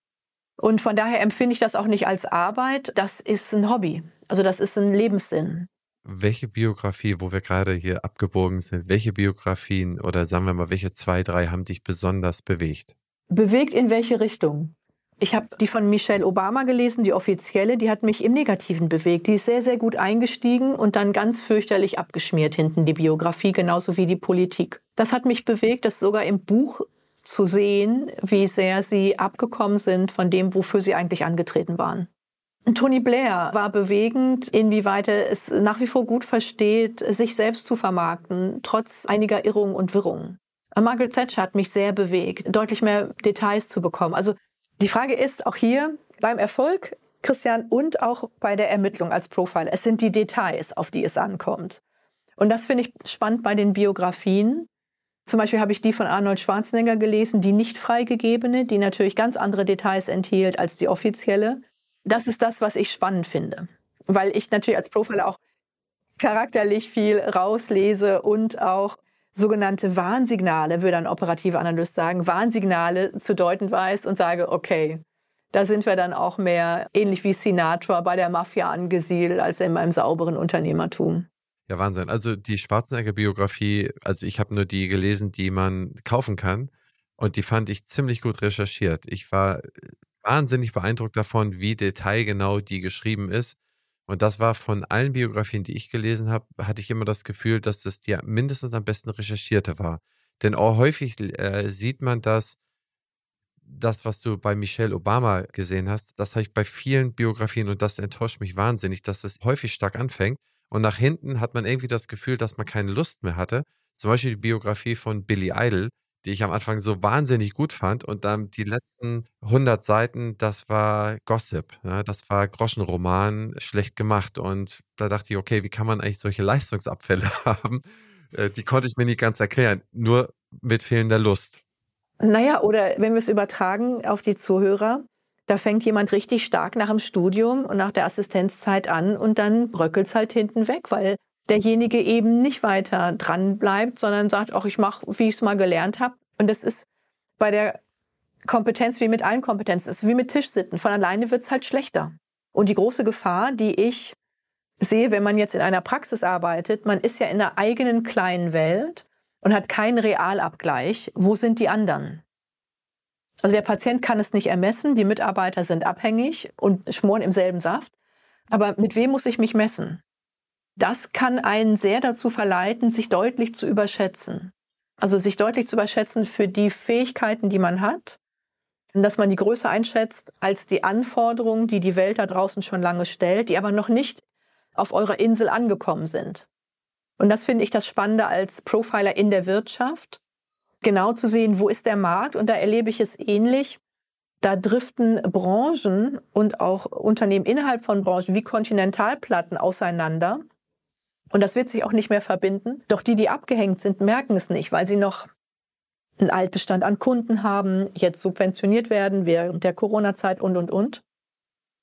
Speaker 2: Und von daher empfinde ich das auch nicht als Arbeit, das ist ein Hobby. Also das ist ein Lebenssinn
Speaker 1: welche Biografie, wo wir gerade hier abgebogen sind, welche Biografien oder sagen wir mal, welche zwei, drei haben dich besonders bewegt?
Speaker 2: Bewegt in welche Richtung? Ich habe die von Michelle Obama gelesen, die offizielle, die hat mich im Negativen bewegt. Die ist sehr, sehr gut eingestiegen und dann ganz fürchterlich abgeschmiert hinten die Biografie, genauso wie die Politik. Das hat mich bewegt, das sogar im Buch zu sehen, wie sehr sie abgekommen sind von dem, wofür sie eigentlich angetreten waren. Tony Blair war bewegend, inwieweit er es nach wie vor gut versteht, sich selbst zu vermarkten, trotz einiger Irrungen und Wirrungen. Margaret Thatcher hat mich sehr bewegt, deutlich mehr Details zu bekommen. Also die Frage ist auch hier beim Erfolg, Christian, und auch bei der Ermittlung als Profiler. Es sind die Details, auf die es ankommt. Und das finde ich spannend bei den Biografien. Zum Beispiel habe ich die von Arnold Schwarzenegger gelesen, die nicht freigegebene, die natürlich ganz andere Details enthielt als die offizielle das ist das, was ich spannend finde. Weil ich natürlich als Profiler auch charakterlich viel rauslese und auch sogenannte Warnsignale, würde ein operativer Analyst sagen, Warnsignale zu deuten weiß und sage, okay, da sind wir dann auch mehr ähnlich wie Sinatra bei der Mafia angesiedelt als in meinem sauberen Unternehmertum.
Speaker 1: Ja, Wahnsinn. Also die Schwarzenegger-Biografie, also ich habe nur die gelesen, die man kaufen kann. Und die fand ich ziemlich gut recherchiert. Ich war wahnsinnig beeindruckt davon, wie detailgenau die geschrieben ist. Und das war von allen Biografien, die ich gelesen habe, hatte ich immer das Gefühl, dass das die mindestens am besten recherchierte war. Denn auch häufig äh, sieht man das, das, was du bei Michelle Obama gesehen hast, das habe ich bei vielen Biografien und das enttäuscht mich wahnsinnig, dass es häufig stark anfängt und nach hinten hat man irgendwie das Gefühl, dass man keine Lust mehr hatte. Zum Beispiel die Biografie von Billy Idol, die ich am Anfang so wahnsinnig gut fand und dann die letzten 100 Seiten, das war Gossip, ja, das war Groschenroman, schlecht gemacht und da dachte ich, okay, wie kann man eigentlich solche Leistungsabfälle (laughs) haben? Äh, die konnte ich mir nicht ganz erklären, nur mit fehlender Lust.
Speaker 2: Naja, oder wenn wir es übertragen auf die Zuhörer, da fängt jemand richtig stark nach dem Studium und nach der Assistenzzeit an und dann bröckelt es halt hinten weg, weil derjenige eben nicht weiter dran bleibt, sondern sagt, ach, ich mache, wie ich es mal gelernt habe. Und das ist bei der Kompetenz wie mit allen Kompetenzen, ist wie mit Tischsitten. Von alleine wird es halt schlechter. Und die große Gefahr, die ich sehe, wenn man jetzt in einer Praxis arbeitet, man ist ja in einer eigenen kleinen Welt und hat keinen Realabgleich. Wo sind die anderen? Also der Patient kann es nicht ermessen, die Mitarbeiter sind abhängig und schmoren im selben Saft. Aber mit wem muss ich mich messen? Das kann einen sehr dazu verleiten, sich deutlich zu überschätzen. Also sich deutlich zu überschätzen für die Fähigkeiten, die man hat, dass man die größer einschätzt als die Anforderungen, die die Welt da draußen schon lange stellt, die aber noch nicht auf eurer Insel angekommen sind. Und das finde ich das Spannende als Profiler in der Wirtschaft, genau zu sehen, wo ist der Markt. Und da erlebe ich es ähnlich. Da driften Branchen und auch Unternehmen innerhalb von Branchen wie Kontinentalplatten auseinander. Und das wird sich auch nicht mehr verbinden. Doch die, die abgehängt sind, merken es nicht, weil sie noch einen Altbestand an Kunden haben, jetzt subventioniert werden während der Corona-Zeit und, und, und.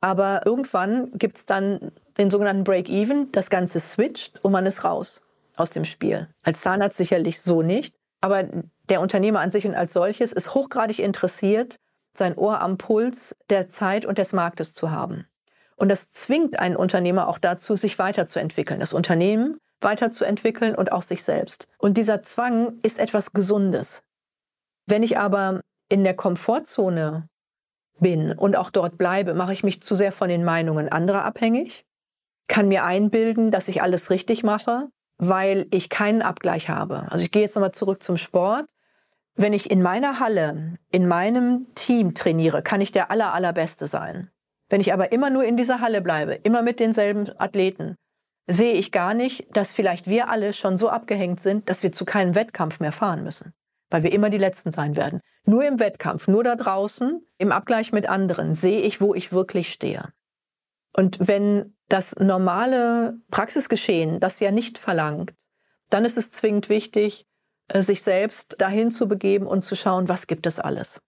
Speaker 2: Aber irgendwann gibt es dann den sogenannten Break-Even, das Ganze switcht und man ist raus aus dem Spiel. Als Zahnarzt sicherlich so nicht, aber der Unternehmer an sich und als solches ist hochgradig interessiert, sein Ohr am Puls der Zeit und des Marktes zu haben. Und das zwingt einen Unternehmer auch dazu, sich weiterzuentwickeln, das Unternehmen weiterzuentwickeln und auch sich selbst. Und dieser Zwang ist etwas Gesundes. Wenn ich aber in der Komfortzone bin und auch dort bleibe, mache ich mich zu sehr von den Meinungen anderer abhängig, kann mir einbilden, dass ich alles richtig mache, weil ich keinen Abgleich habe. Also ich gehe jetzt nochmal zurück zum Sport. Wenn ich in meiner Halle, in meinem Team trainiere, kann ich der aller, allerbeste sein. Wenn ich aber immer nur in dieser Halle bleibe, immer mit denselben Athleten, sehe ich gar nicht, dass vielleicht wir alle schon so abgehängt sind, dass wir zu keinem Wettkampf mehr fahren müssen, weil wir immer die Letzten sein werden. Nur im Wettkampf, nur da draußen, im Abgleich mit anderen, sehe ich, wo ich wirklich stehe. Und wenn das normale Praxisgeschehen das ja nicht verlangt, dann ist es zwingend wichtig, äh, sich selbst dahin zu begeben und zu schauen, was gibt es alles.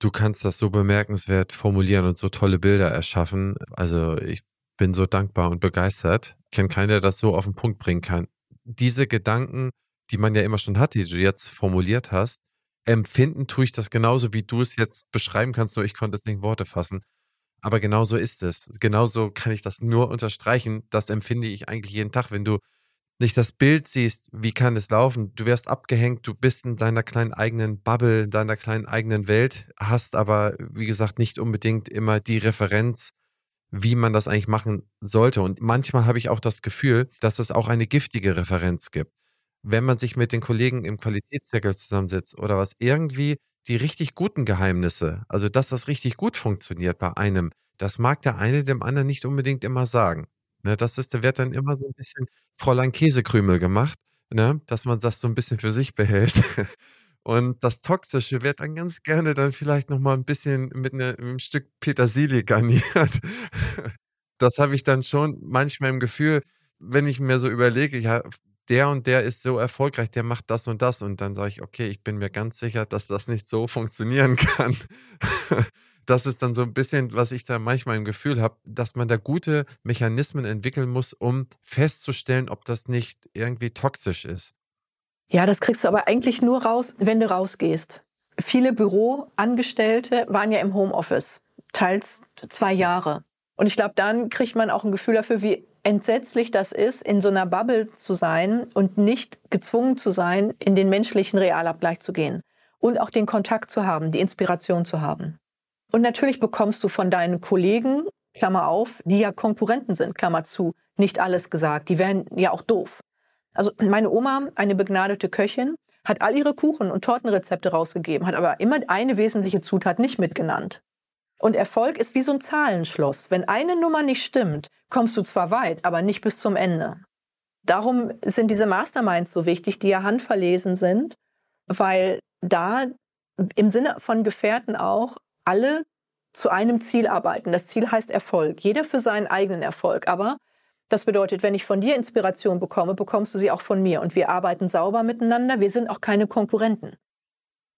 Speaker 1: Du kannst das so bemerkenswert formulieren und so tolle Bilder erschaffen. Also ich bin so dankbar und begeistert. Ich kenne keinen, der das so auf den Punkt bringen kann. Diese Gedanken, die man ja immer schon hat, die du jetzt formuliert hast, empfinden tue ich das genauso, wie du es jetzt beschreiben kannst, nur ich konnte es nicht in Worte fassen. Aber genauso ist es. Genauso kann ich das nur unterstreichen. Das empfinde ich eigentlich jeden Tag, wenn du nicht das Bild siehst, wie kann es laufen. Du wirst abgehängt, du bist in deiner kleinen eigenen Bubble, in deiner kleinen eigenen Welt, hast aber, wie gesagt, nicht unbedingt immer die Referenz, wie man das eigentlich machen sollte. Und manchmal habe ich auch das Gefühl, dass es auch eine giftige Referenz gibt. Wenn man sich mit den Kollegen im Qualitätszirkel zusammensetzt oder was, irgendwie die richtig guten Geheimnisse, also dass das richtig gut funktioniert bei einem, das mag der eine dem anderen nicht unbedingt immer sagen. Ne, das ist, da wird dann immer so ein bisschen Fräulein Käsekrümel gemacht, ne, dass man das so ein bisschen für sich behält. (laughs) Und das Toxische wird dann ganz gerne dann vielleicht nochmal ein bisschen mit, ne, mit einem Stück Petersilie garniert. (laughs) Das habe ich dann schon manchmal im Gefühl, wenn ich mir so überlege, ja, der und der ist so erfolgreich, der macht das und das. Und dann sage ich, okay, ich bin mir ganz sicher, dass das nicht so funktionieren (laughs) kann. Das ist dann so ein bisschen, was ich da manchmal im Gefühl habe, dass man da gute Mechanismen entwickeln muss, um festzustellen, ob das nicht irgendwie toxisch ist.
Speaker 2: Ja, das kriegst du aber eigentlich nur raus, wenn du rausgehst. Viele Büroangestellte waren ja im Homeoffice, teils zwei Jahre. Und ich glaube, dann kriegt man auch ein Gefühl dafür, wie entsetzlich das ist, in so einer Bubble zu sein und nicht gezwungen zu sein, in den menschlichen Realabgleich zu gehen und auch den Kontakt zu haben, die Inspiration zu haben. Und natürlich bekommst du von deinen Kollegen, Klammer auf, die ja Konkurrenten sind, Klammer zu, nicht alles gesagt. Die wären ja auch doof. Also meine Oma, eine begnadete Köchin, hat all ihre Kuchen- und Tortenrezepte rausgegeben, hat aber immer eine wesentliche Zutat nicht mitgenannt. Und Erfolg ist wie so ein Zahlenschloss. Wenn eine Nummer nicht stimmt, kommst du zwar weit, aber nicht bis zum Ende. Darum sind diese Masterminds so wichtig, die ja handverlesen sind, weil da im Sinne von Gefährten auch alle zu einem Ziel arbeiten. Das Ziel heißt Erfolg. Jeder für seinen eigenen Erfolg. Aber das bedeutet, wenn ich von dir Inspiration bekomme, bekommst du sie auch von mir. Und wir arbeiten sauber miteinander. Wir sind auch keine Konkurrenten.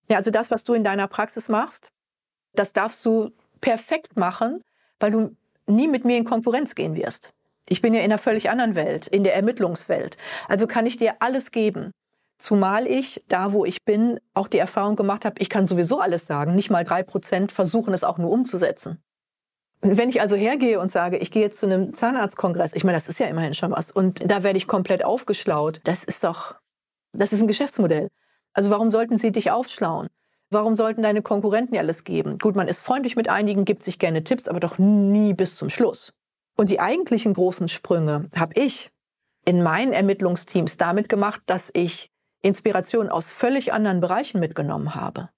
Speaker 2: Ja, also das, was du in deiner Praxis machst, das darfst du perfekt machen, weil du nie mit mir in Konkurrenz gehen wirst. Ich bin ja in einer völlig anderen Welt, in der Ermittlungswelt. Also kann ich dir alles geben. Zumal ich, da wo ich bin, auch die Erfahrung gemacht habe, ich kann sowieso alles sagen. Nicht mal drei Prozent versuchen es auch nur umzusetzen. Wenn ich also hergehe und sage, ich gehe jetzt zu einem Zahnarztkongress, ich meine, das ist ja immerhin schon was, und da werde ich komplett aufgeschlaut, das ist doch, das ist ein Geschäftsmodell. Also warum sollten sie dich aufschlauen? Warum sollten deine Konkurrenten ja alles geben? Gut, man ist freundlich mit einigen, gibt sich gerne Tipps, aber doch nie bis zum Schluss. Und die eigentlichen großen Sprünge habe ich in meinen Ermittlungsteams damit gemacht, dass ich Inspiration aus völlig anderen Bereichen mitgenommen habe.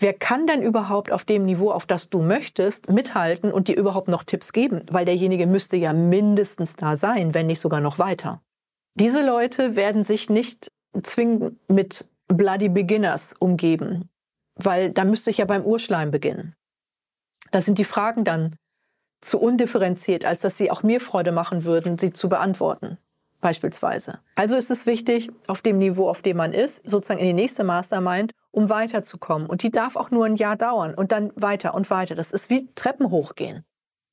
Speaker 2: Wer kann denn überhaupt auf dem Niveau, auf das du möchtest, mithalten und dir überhaupt noch Tipps geben? Weil derjenige müsste ja mindestens da sein, wenn nicht sogar noch weiter. Diese Leute werden sich nicht zwingend mit Bloody Beginners umgeben, weil da müsste ich ja beim Urschleim beginnen. Da sind die Fragen dann zu undifferenziert, als dass sie auch mir Freude machen würden, sie zu beantworten beispielsweise. Also ist es wichtig, auf dem Niveau, auf dem man ist, sozusagen in die nächste Mastermind, um weiterzukommen. Und die darf auch nur ein Jahr dauern und dann weiter und weiter. Das ist wie Treppen hochgehen.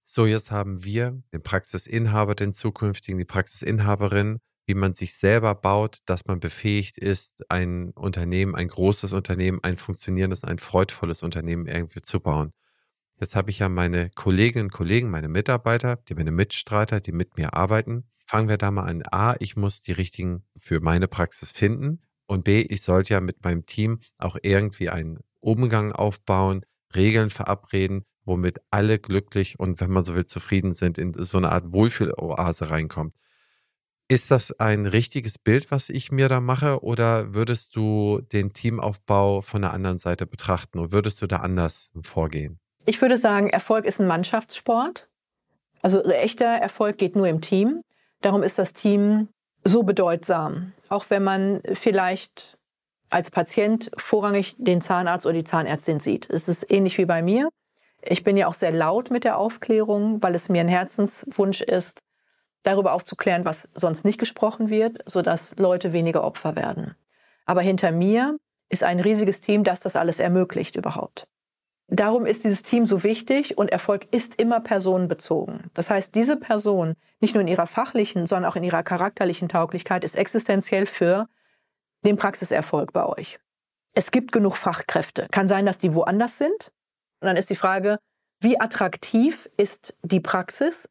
Speaker 1: So, jetzt haben wir den Praxisinhaber, den zukünftigen, die Praxisinhaberin, wie man sich selber baut, dass man befähigt ist, ein Unternehmen, ein großes Unternehmen, ein funktionierendes, ein freudvolles Unternehmen irgendwie zu bauen. Jetzt habe ich ja meine Kolleginnen und Kollegen, meine Mitarbeiter, die meine Mitstreiter, die mit mir arbeiten fangen wir da mal an. A, ich muss die richtigen für meine Praxis finden. Und B, ich sollte ja mit meinem Team auch irgendwie einen Umgang aufbauen, Regeln verabreden, womit alle glücklich und, wenn man so will, zufrieden sind, in so eine Art Wohlfühloase reinkommt. Ist das ein richtiges Bild, was ich mir da mache, oder würdest du den Teamaufbau von der anderen Seite betrachten oder würdest du da anders vorgehen?
Speaker 2: Ich würde sagen, Erfolg ist ein Mannschaftssport. Also echter Erfolg geht nur im Team. Darum ist das Team so bedeutsam. Auch wenn man vielleicht als Patient vorrangig den Zahnarzt oder die Zahnärztin sieht. Es ist ähnlich wie bei mir. Ich bin ja auch sehr laut mit der Aufklärung, weil es mir ein Herzenswunsch ist, darüber aufzuklären, was sonst nicht gesprochen wird, sodass Leute weniger Opfer werden. Aber hinter mir ist ein riesiges Team, das das alles ermöglicht überhaupt. Darum ist dieses Team so wichtig und Erfolg ist immer personenbezogen. Das heißt, diese Person, nicht nur in ihrer fachlichen, sondern auch in ihrer charakterlichen Tauglichkeit, ist existenziell für den Praxiserfolg bei euch. Es gibt genug Fachkräfte. Kann sein, dass die woanders sind. Und dann ist die Frage, wie attraktiv ist die Praxis,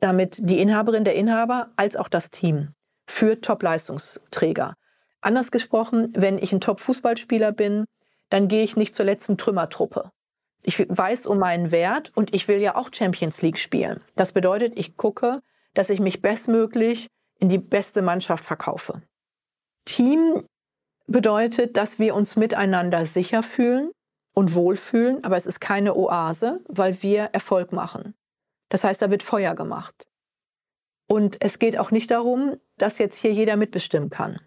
Speaker 2: damit die Inhaberin, der Inhaber als auch das Team für Top-Leistungsträger. Anders gesprochen, wenn ich ein Top-Fußballspieler bin, dann gehe ich nicht zur letzten Trümmertruppe, ich weiß um meinen Wert und ich will ja auch Champions League spielen. Das bedeutet, ich gucke, dass ich mich bestmöglich in die beste Mannschaft verkaufe. Team bedeutet, dass wir uns miteinander sicher fühlen und wohlfühlen, aber es ist keine Oase, weil wir Erfolg machen. Das heißt, da wird Feuer gemacht. Und es geht auch nicht darum, dass jetzt hier jeder mitbestimmen kann.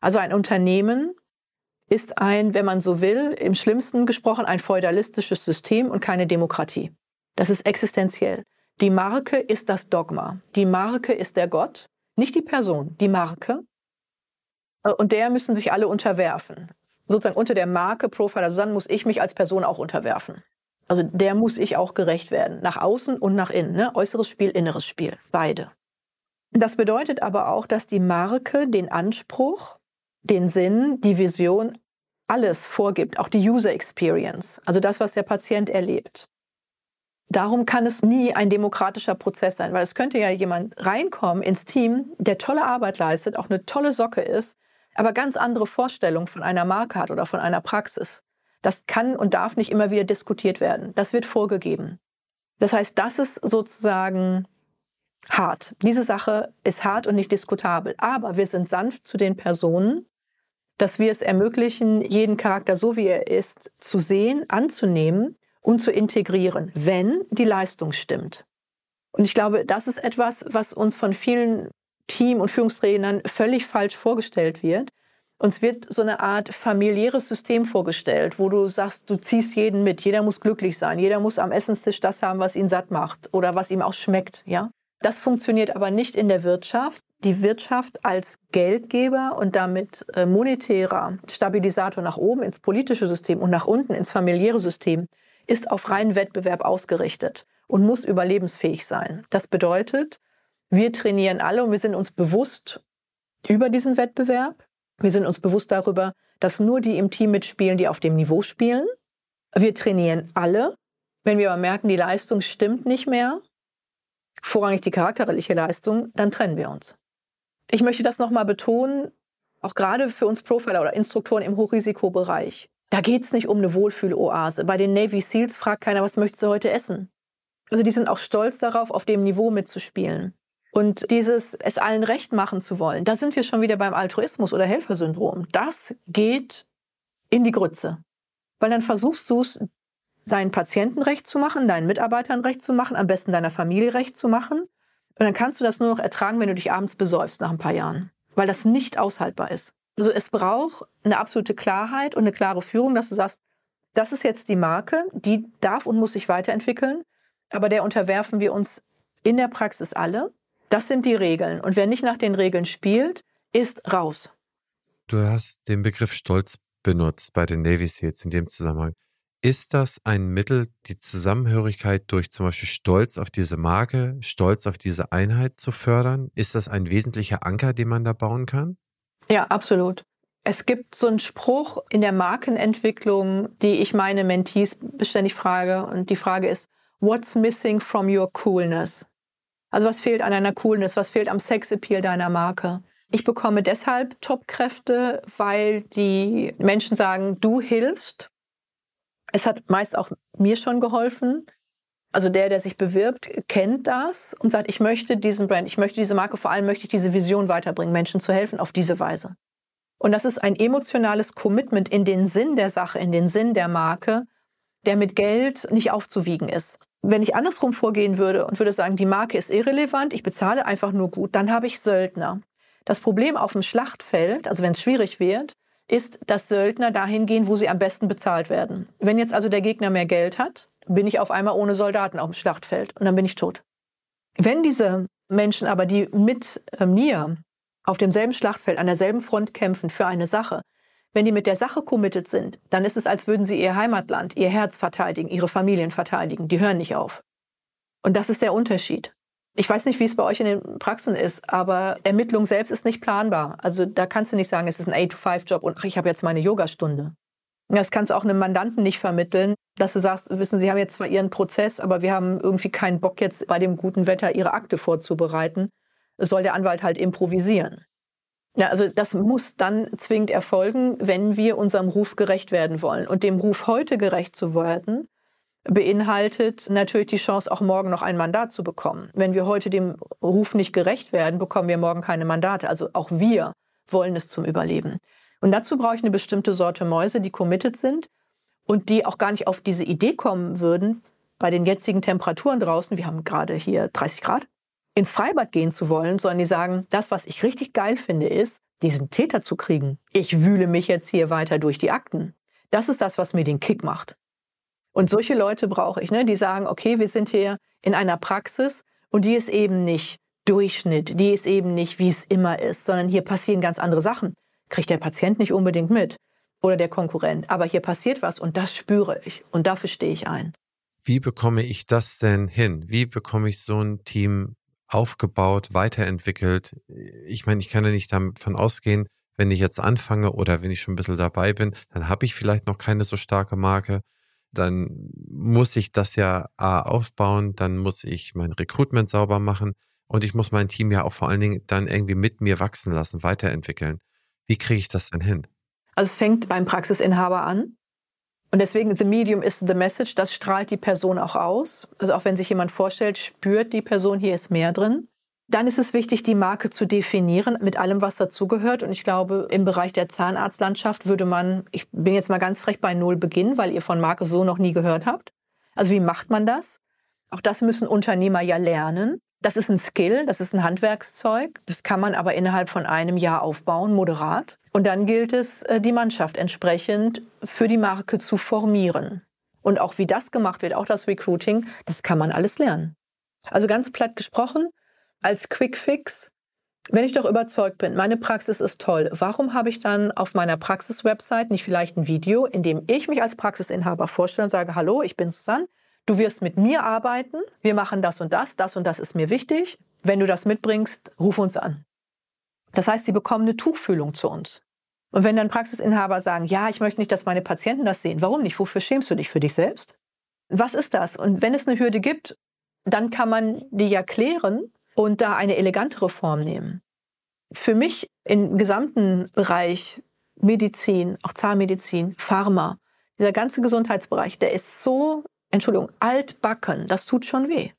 Speaker 2: Also ein Unternehmen ist ein, wenn man so will, im schlimmsten gesprochen, ein feudalistisches System und keine Demokratie. Das ist existenziell. Die Marke ist das Dogma. Die Marke ist der Gott, nicht die Person, die Marke. Und der müssen sich alle unterwerfen. Sozusagen unter der Marke Profiler Susanne muss ich mich als Person auch unterwerfen. Also der muss ich auch gerecht werden, nach außen und nach innen. Ne? Äußeres Spiel, inneres Spiel, beide. Das bedeutet aber auch, dass die Marke den Anspruch, den Sinn, die Vision, alles vorgibt, auch die User Experience, also das, was der Patient erlebt. Darum kann es nie ein demokratischer Prozess sein, weil es könnte ja jemand reinkommen ins Team, der tolle Arbeit leistet, auch eine tolle Socke ist, aber ganz andere Vorstellungen von einer Marke hat oder von einer Praxis. Das kann und darf nicht immer wieder diskutiert werden. Das wird vorgegeben. Das heißt, das ist sozusagen hart. Diese Sache ist hart und nicht diskutabel. Aber wir sind sanft zu den Personen, dass wir es ermöglichen, jeden Charakter so wie er ist zu sehen, anzunehmen und zu integrieren, wenn die Leistung stimmt. Und ich glaube, das ist etwas, was uns von vielen Team- und Führungstrainern völlig falsch vorgestellt wird. Uns wird so eine Art familiäres System vorgestellt, wo du sagst, du ziehst jeden mit. Jeder muss glücklich sein. Jeder muss am Essenstisch das haben, was ihn satt macht oder was ihm auch schmeckt, ja? Das funktioniert aber nicht in der Wirtschaft. Die Wirtschaft als Geldgeber und damit äh, monetärer Stabilisator nach oben ins politische System und nach unten ins familiäre System ist auf reinen Wettbewerb ausgerichtet und muss überlebensfähig sein. Das bedeutet, wir trainieren alle und wir sind uns bewusst über diesen Wettbewerb. Wir sind uns bewusst darüber, dass nur die im Team mitspielen, die auf dem Niveau spielen. Wir trainieren alle. Wenn wir aber merken, die Leistung stimmt nicht mehr, vorrangig die charakterliche Leistung, dann trennen wir uns. Ich möchte das nochmal betonen, auch gerade für uns Profiler oder Instruktoren im Hochrisikobereich. Da geht es nicht um eine Wohlfühloase. Bei den Navy SEALs fragt keiner, was möchtest du heute essen? Also die sind auch stolz darauf, auf dem Niveau mitzuspielen. Und dieses es allen recht machen zu wollen, da sind wir schon wieder beim Altruismus oder Helfersyndrom. Das geht in die Grütze. Weil dann versuchst du es deinen Patienten recht zu machen, deinen Mitarbeitern recht zu machen, am besten deiner Familie recht zu machen. Und dann kannst du das nur noch ertragen, wenn du dich abends besäufst nach ein paar Jahren, weil das nicht aushaltbar ist. Also es braucht eine absolute Klarheit und eine klare Führung, dass du sagst, das ist jetzt die Marke, die darf und muss sich weiterentwickeln, aber der unterwerfen wir uns in der Praxis alle. Das sind die Regeln. Und wer nicht nach den Regeln spielt, ist raus.
Speaker 1: Du hast den Begriff Stolz benutzt bei den Navy Seals in dem Zusammenhang. Ist das ein Mittel, die Zusammenhörigkeit durch zum Beispiel Stolz auf diese Marke, Stolz auf diese Einheit zu fördern? Ist das ein wesentlicher Anker, den man da bauen kann?
Speaker 2: Ja, absolut. Es gibt so einen Spruch in der Markenentwicklung, die ich meine Mentees beständig frage. Und die Frage ist, what's missing from your coolness? Also was fehlt an deiner Coolness? Was fehlt am Sexappeal deiner Marke? Ich bekomme deshalb Top-Kräfte, weil die Menschen sagen, du hilfst es hat meist auch mir schon geholfen. Also der, der sich bewirbt, kennt das und sagt, ich möchte diesen Brand, ich möchte diese Marke, vor allem möchte ich diese Vision weiterbringen, Menschen zu helfen auf diese Weise. Und das ist ein emotionales Commitment in den Sinn der Sache, in den Sinn der Marke, der mit Geld nicht aufzuwiegen ist. Wenn ich andersrum vorgehen würde und würde sagen, die Marke ist irrelevant, ich bezahle einfach nur gut, dann habe ich Söldner. Das Problem auf dem Schlachtfeld, also wenn es schwierig wird, ist, dass Söldner dahin gehen, wo sie am besten bezahlt werden. Wenn jetzt also der Gegner mehr Geld hat, bin ich auf einmal ohne Soldaten auf dem Schlachtfeld und dann bin ich tot. Wenn diese Menschen aber, die mit äh, mir auf demselben Schlachtfeld, an derselben Front kämpfen für eine Sache, wenn die mit der Sache committed sind, dann ist es, als würden sie ihr Heimatland, ihr Herz verteidigen, ihre Familien verteidigen. Die hören nicht auf. Und das ist der Unterschied. Ich weiß nicht, wie es bei euch in den Praxen ist, aber Ermittlung selbst ist nicht planbar. Also da kannst du nicht sagen, es ist ein 8-to-5-Job und ach, ich habe jetzt meine Yogastunde. Das kannst du auch einem Mandanten nicht vermitteln, dass du sagst, wissen Sie, haben jetzt zwar Ihren Prozess, aber wir haben irgendwie keinen Bock jetzt bei dem guten Wetter Ihre Akte vorzubereiten. Soll der Anwalt halt improvisieren. Ja, also das muss dann zwingend erfolgen, wenn wir unserem Ruf gerecht werden wollen. Und dem Ruf heute gerecht zu werden, beinhaltet natürlich die Chance, auch morgen noch ein Mandat zu bekommen. Wenn wir heute dem Ruf nicht gerecht werden, bekommen wir morgen keine Mandate. Also auch wir wollen es zum Überleben. Und dazu brauche ich eine bestimmte Sorte Mäuse, die committed sind und die auch gar nicht auf diese Idee kommen würden, bei den jetzigen Temperaturen draußen, wir haben gerade hier 30 Grad, ins Freibad gehen zu wollen, sondern die sagen, das, was ich richtig geil finde, ist, diesen Täter zu kriegen. Ich wühle mich jetzt hier weiter durch die Akten. Das ist das, was mir den Kick macht. Und solche Leute brauche ich, ne, die sagen, okay, wir sind hier in einer Praxis und die ist eben nicht Durchschnitt, die ist eben nicht, wie es immer ist, sondern hier passieren ganz andere Sachen. Kriegt der Patient nicht unbedingt mit oder der Konkurrent, aber hier passiert was und das spüre ich und dafür stehe ich ein.
Speaker 1: Wie bekomme ich das denn hin? Wie bekomme ich so ein Team aufgebaut, weiterentwickelt? Ich meine, ich kann ja nicht davon ausgehen, wenn ich jetzt anfange oder wenn ich schon ein bisschen dabei bin, dann habe ich vielleicht noch keine so starke Marke. Dann muss ich das ja A, aufbauen, dann muss ich mein Recruitment sauber machen und ich muss mein Team ja auch vor allen Dingen dann irgendwie mit mir wachsen lassen, weiterentwickeln. Wie kriege ich das denn hin?
Speaker 2: Also es fängt beim Praxisinhaber an. Und deswegen, the medium is the message, das strahlt die Person auch aus. Also auch wenn sich jemand vorstellt, spürt die Person, hier ist mehr drin. Dann ist es wichtig, die Marke zu definieren mit allem, was dazugehört. Und ich glaube, im Bereich der Zahnarztlandschaft würde man, ich bin jetzt mal ganz frech bei Null beginnen, weil ihr von Marke so noch nie gehört habt. Also wie macht man das? Auch das müssen Unternehmer ja lernen. Das ist ein Skill, das ist ein Handwerkszeug. Das kann man aber innerhalb von einem Jahr aufbauen, moderat. Und dann gilt es, äh, die Mannschaft entsprechend für die Marke zu formieren. Und auch wie das gemacht wird, auch das Recruiting, das kann man alles lernen. Also ganz platt gesprochen, als Quick Fix, wenn ich doch überzeugt bin, meine Praxis ist toll, warum habe ich dann auf meiner Praxis-Website nicht vielleicht ein Video, in dem ich mich als Praxisinhaber vorstelle und sage, hallo, ich bin Susanne, du wirst mit mir arbeiten, wir machen das und das, das und das ist mir wichtig. Wenn du das mitbringst, ruf uns an. Das heißt, sie bekommen eine Tuchfühlung zu uns. Und wenn dann Praxisinhaber sagen, ja, ich möchte nicht, dass meine Patienten das sehen, warum nicht? Wofür schämst du dich für dich selbst? Was ist das? Und wenn es eine Hürde gibt, dann kann man die ja klären und da eine elegantere Form nehmen. Für mich im gesamten Bereich Medizin, auch Zahnmedizin, Pharma, dieser ganze Gesundheitsbereich, der ist so Entschuldigung, altbacken, das tut schon weh.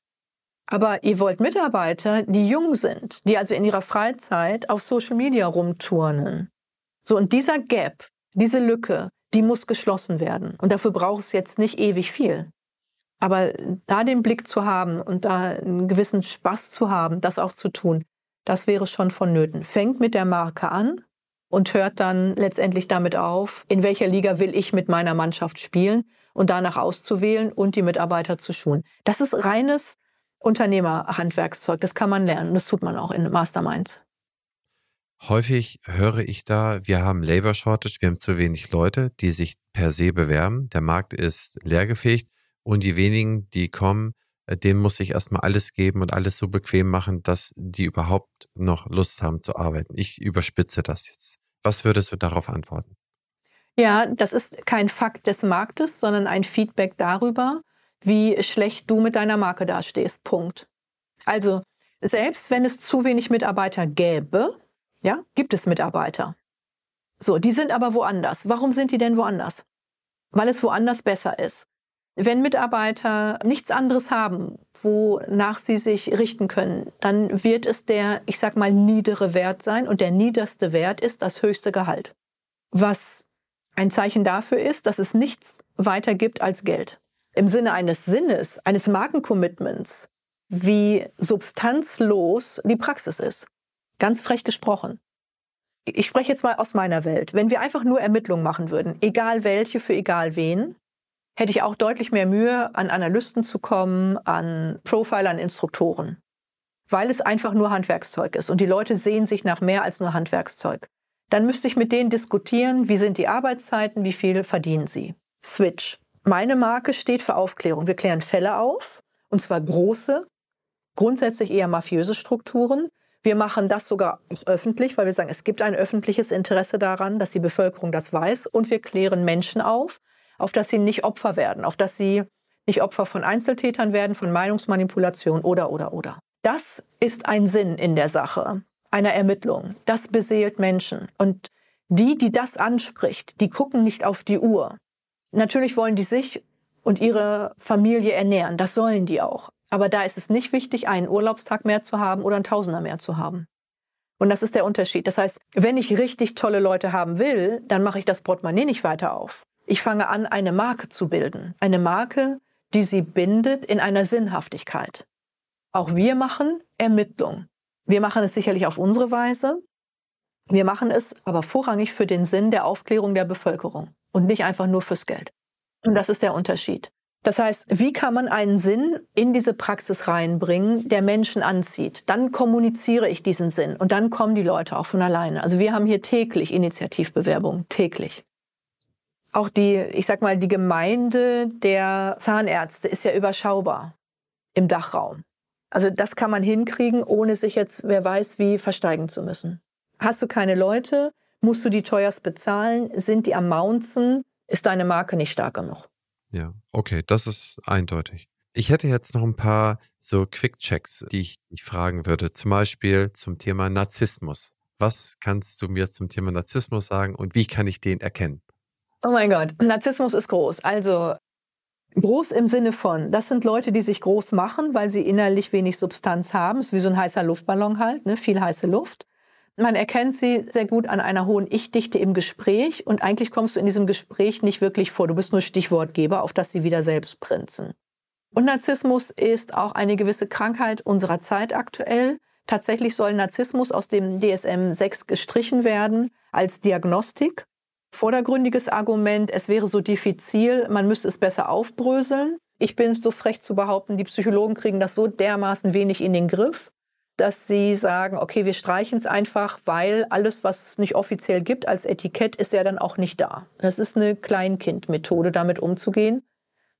Speaker 2: Aber ihr wollt Mitarbeiter, die jung sind, die also in ihrer Freizeit auf Social Media rumturnen. So, und dieser Gap, diese Lücke, die muss geschlossen werden. Und dafür braucht es jetzt nicht ewig viel. Aber da den Blick zu haben und da einen gewissen Spaß zu haben, das auch zu tun, das wäre schon vonnöten. Fängt mit der Marke an und hört dann letztendlich damit auf, in welcher Liga will ich mit meiner Mannschaft spielen und danach auszuwählen und die Mitarbeiter zu schulen. Das ist reines Unternehmerhandwerkszeug. Das kann man lernen. Das tut man auch in Masterminds.
Speaker 1: Häufig höre ich da, wir haben Labor Shortage, wir haben zu wenig Leute, die sich per se bewerben. Der Markt ist leergefegt und die wenigen, die kommen, äh, denen muss ich erstmal alles geben und alles so bequem machen, dass die überhaupt noch Lust haben zu arbeiten. Ich überspitze das jetzt. Was würdest du darauf antworten?
Speaker 2: Ja, das ist kein Fakt des Marktes, sondern ein Feedback darüber, wie schlecht du mit deiner Marke dastehst. Punkt. Also, selbst wenn es zu wenig Mitarbeiter gäbe, ja, gibt es Mitarbeiter. So, die sind aber woanders. Warum sind die denn woanders? Weil es woanders besser ist. Wenn Mitarbeiter nichts anderes haben, wonach sie sich richten können, dann wird es der, ich sag mal, niedere Wert sein und der niederste Wert ist das höchste Gehalt. Was ein Zeichen dafür ist, dass es nichts weiter gibt als Geld. Im Sinne eines Sinnes, eines Markencommitments, wie substanzlos die Praxis ist. Ganz frech gesprochen. Ich spreche jetzt mal aus meiner Welt. Wenn wir einfach nur Ermittlungen machen würden, egal welche für egal wen, hätte ich auch deutlich mehr Mühe, an Analysten zu kommen, an Profiler, an Instruktoren. Weil es einfach nur Handwerkszeug ist und die Leute sehen sich nach mehr als nur Handwerkszeug. Dann müsste ich mit denen diskutieren, wie sind die Arbeitszeiten, wie viel verdienen sie. Switch. Meine Marke steht für Aufklärung. Wir klären Fälle auf, und zwar große, grundsätzlich eher mafiöse Strukturen. Wir machen das sogar auch öffentlich, weil wir sagen, es gibt ein öffentliches Interesse daran, dass die Bevölkerung das weiß. Und wir klären Menschen auf, auf dass sie nicht Opfer werden, auf dass sie nicht Opfer von Einzeltätern werden, von Meinungsmanipulation oder, oder, oder. Das ist ein Sinn in der Sache einer Ermittlung. Das beseelt Menschen. Und die, die das anspricht, die gucken nicht auf die Uhr. Natürlich wollen die sich und ihre Familie ernähren. Das sollen die auch. Aber da ist es nicht wichtig, einen Urlaubstag mehr zu haben oder einen Tausender mehr zu haben. Und das ist der Unterschied. Das heißt, wenn ich richtig tolle Leute haben will, dann mache ich das Portemonnaie nicht weiter auf. Ich fange an, eine Marke zu bilden. Eine Marke, die sie bindet in einer Sinnhaftigkeit. Auch wir machen Ermittlung. Wir machen es sicherlich auf unsere Weise. Wir machen es aber vorrangig für den Sinn der Aufklärung der Bevölkerung und nicht einfach nur fürs Geld. Und das ist der Unterschied. Das heißt, wie kann man einen Sinn in diese Praxis reinbringen, der Menschen anzieht? Dann kommuniziere ich diesen Sinn und dann kommen die Leute auch von alleine. Also wir haben hier täglich Initiativbewerbungen, täglich. Auch die, ich sag mal, die Gemeinde der Zahnärzte ist ja überschaubar im Dachraum. Also das kann man hinkriegen, ohne sich jetzt, wer weiß, wie versteigen zu müssen. Hast du keine Leute, musst du die teuerst bezahlen, sind die am Mounzen, ist deine Marke nicht stark genug.
Speaker 1: Ja, okay, das ist eindeutig. Ich hätte jetzt noch ein paar so Quick-Checks, die ich, ich fragen würde. Zum Beispiel zum Thema Narzissmus. Was kannst du mir zum Thema Narzissmus sagen und wie kann ich den erkennen?
Speaker 2: Oh mein Gott, Narzissmus ist groß. Also groß im Sinne von, das sind Leute, die sich groß machen, weil sie innerlich wenig Substanz haben. ist wie so ein heißer Luftballon halt, ne? viel heiße Luft. Man erkennt sie sehr gut an einer hohen Ich-Dichte im Gespräch und eigentlich kommst du in diesem Gespräch nicht wirklich vor. Du bist nur Stichwortgeber, auf das sie wieder selbst prinzen. Und Narzissmus ist auch eine gewisse Krankheit unserer Zeit aktuell. Tatsächlich soll Narzissmus aus dem DSM 6 gestrichen werden als Diagnostik. Vordergründiges Argument, es wäre so diffizil, man müsste es besser aufbröseln. Ich bin so frech zu behaupten, die Psychologen kriegen das so dermaßen wenig in den Griff, dass sie sagen, okay, wir streichen es einfach, weil alles, was es nicht offiziell gibt als Etikett, ist ja dann auch nicht da. Das ist eine Kleinkindmethode, damit umzugehen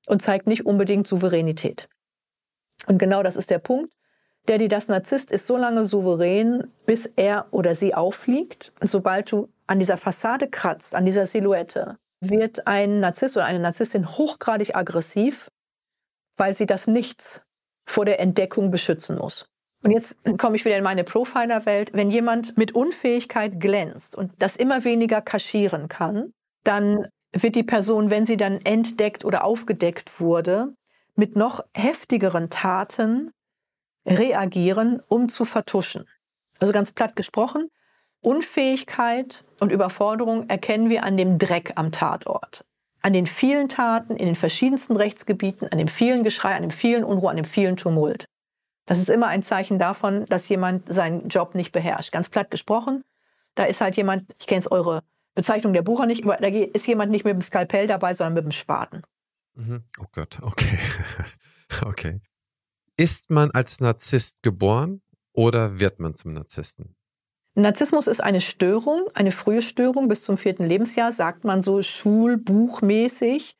Speaker 2: und zeigt nicht unbedingt Souveränität. Und genau das ist der Punkt. Der, die das Narzisst, ist so lange souverän, bis er oder sie auffliegt. Sobald du an dieser Fassade kratzt, an dieser Silhouette, wird ein Narzisst oder eine Narzisstin hochgradig aggressiv, weil sie das Nichts vor der Entdeckung beschützen muss. Und jetzt komme ich wieder in meine Profiler-Welt. Wenn jemand mit Unfähigkeit glänzt und das immer weniger kaschieren kann, dann wird die Person, wenn sie dann entdeckt oder aufgedeckt wurde, mit noch heftigeren Taten reagieren, um zu vertuschen. Also ganz platt gesprochen, Unfähigkeit und Überforderung erkennen wir an dem Dreck am Tatort. An den vielen Taten in den verschiedensten Rechtsgebieten, an dem vielen Geschrei, an dem vielen Unruhe, an dem vielen Tumult. Das ist immer ein Zeichen davon, dass jemand seinen Job nicht beherrscht. Ganz platt gesprochen, da ist halt jemand, ich kenne es eure Bezeichnung der Bucher nicht, aber da ist jemand nicht mit dem Skalpell dabei, sondern mit dem Spaten.
Speaker 1: Mhm. Oh Gott, okay. (laughs) okay. Ist man als Narzisst geboren oder wird man zum Narzissten?
Speaker 2: Narzissmus ist eine Störung, eine frühe Störung bis zum vierten Lebensjahr, sagt man so schulbuchmäßig,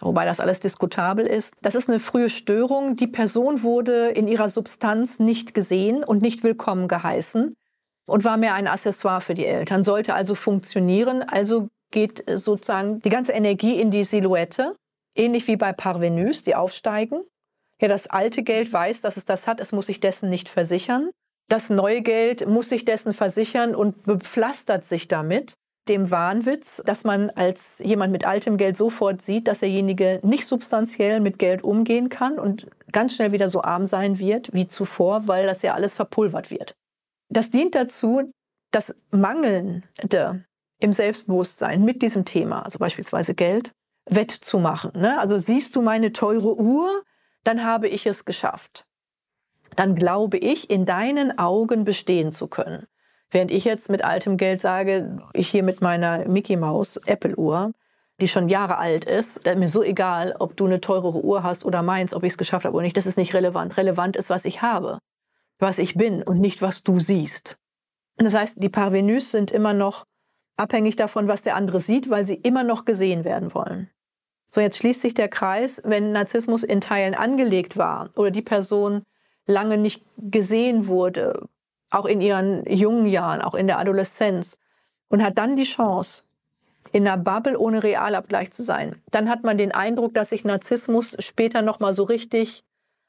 Speaker 2: wobei das alles diskutabel ist. Das ist eine frühe Störung. Die Person wurde in ihrer Substanz nicht gesehen und nicht willkommen geheißen und war mehr ein Accessoire für die Eltern, sollte also funktionieren. Also geht sozusagen die ganze Energie in die Silhouette, ähnlich wie bei Parvenus, die aufsteigen. Ja, das alte Geld weiß, dass es das hat, es muss sich dessen nicht versichern. Das neue Geld muss sich dessen versichern und bepflastert sich damit dem Wahnwitz, dass man als jemand mit altem Geld sofort sieht, dass derjenige nicht substanziell mit Geld umgehen kann und ganz schnell wieder so arm sein wird wie zuvor, weil das ja alles verpulvert wird. Das dient dazu, das Mangelnde im Selbstbewusstsein mit diesem Thema, also beispielsweise Geld, wettzumachen. Ne? Also siehst du meine teure Uhr, dann habe ich es geschafft. Dann glaube ich, in deinen Augen bestehen zu können. Während ich jetzt mit altem Geld sage, ich hier mit meiner Mickey Mouse Apple Uhr, die schon Jahre alt ist, mir so egal, ob du eine teurere Uhr hast oder meins, ob ich es geschafft habe oder nicht, das ist nicht relevant. Relevant ist, was ich habe was ich bin und nicht, was du siehst. Das heißt, die Parvenus sind immer noch abhängig davon, was der andere sieht, weil sie immer noch gesehen werden wollen. So, jetzt schließt sich der Kreis, wenn Narzissmus in Teilen angelegt war oder die Person lange nicht gesehen wurde, auch in ihren jungen Jahren, auch in der Adoleszenz, und hat dann die Chance, in einer Bubble ohne Realabgleich zu sein, dann hat man den Eindruck, dass sich Narzissmus später nochmal so richtig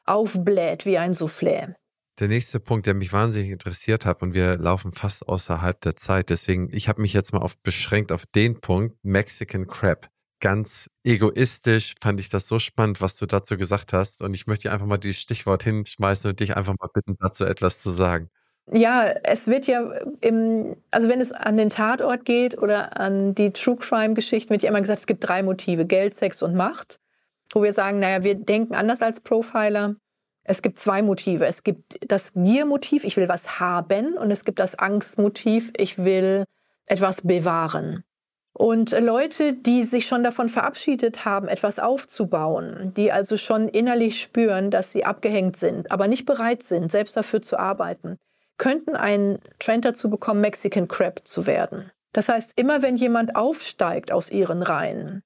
Speaker 2: aufbläht wie ein Soufflé
Speaker 1: der nächste Punkt, der mich wahnsinnig interessiert hat, und wir laufen fast außerhalb der Zeit, deswegen, ich habe mich jetzt mal auf, beschränkt auf den Punkt, Mexican Crab. Ganz egoistisch fand ich das so spannend, was du dazu gesagt hast. Und ich möchte dir einfach mal dieses Stichwort hinschmeißen und dich einfach mal bitten, dazu etwas zu sagen.
Speaker 2: Ja, es wird ja im, also wenn es an den Tatort geht oder an die True Crime Geschichten, wird ja immer gesagt, es gibt drei Motive, Geld, Sex und Macht. Wo wir sagen, naja, wir denken anders als Profiler. Es gibt zwei Motive. Es gibt das Giermotiv, ich will was haben, und es gibt das Angstmotiv, ich will etwas bewahren. Und Leute, die sich schon davon verabschiedet haben, etwas aufzubauen, die also schon innerlich spüren, dass sie abgehängt sind, aber nicht bereit sind, selbst dafür zu arbeiten, könnten einen Trend dazu bekommen, Mexican Crab zu werden. Das heißt, immer wenn jemand aufsteigt aus ihren Reihen,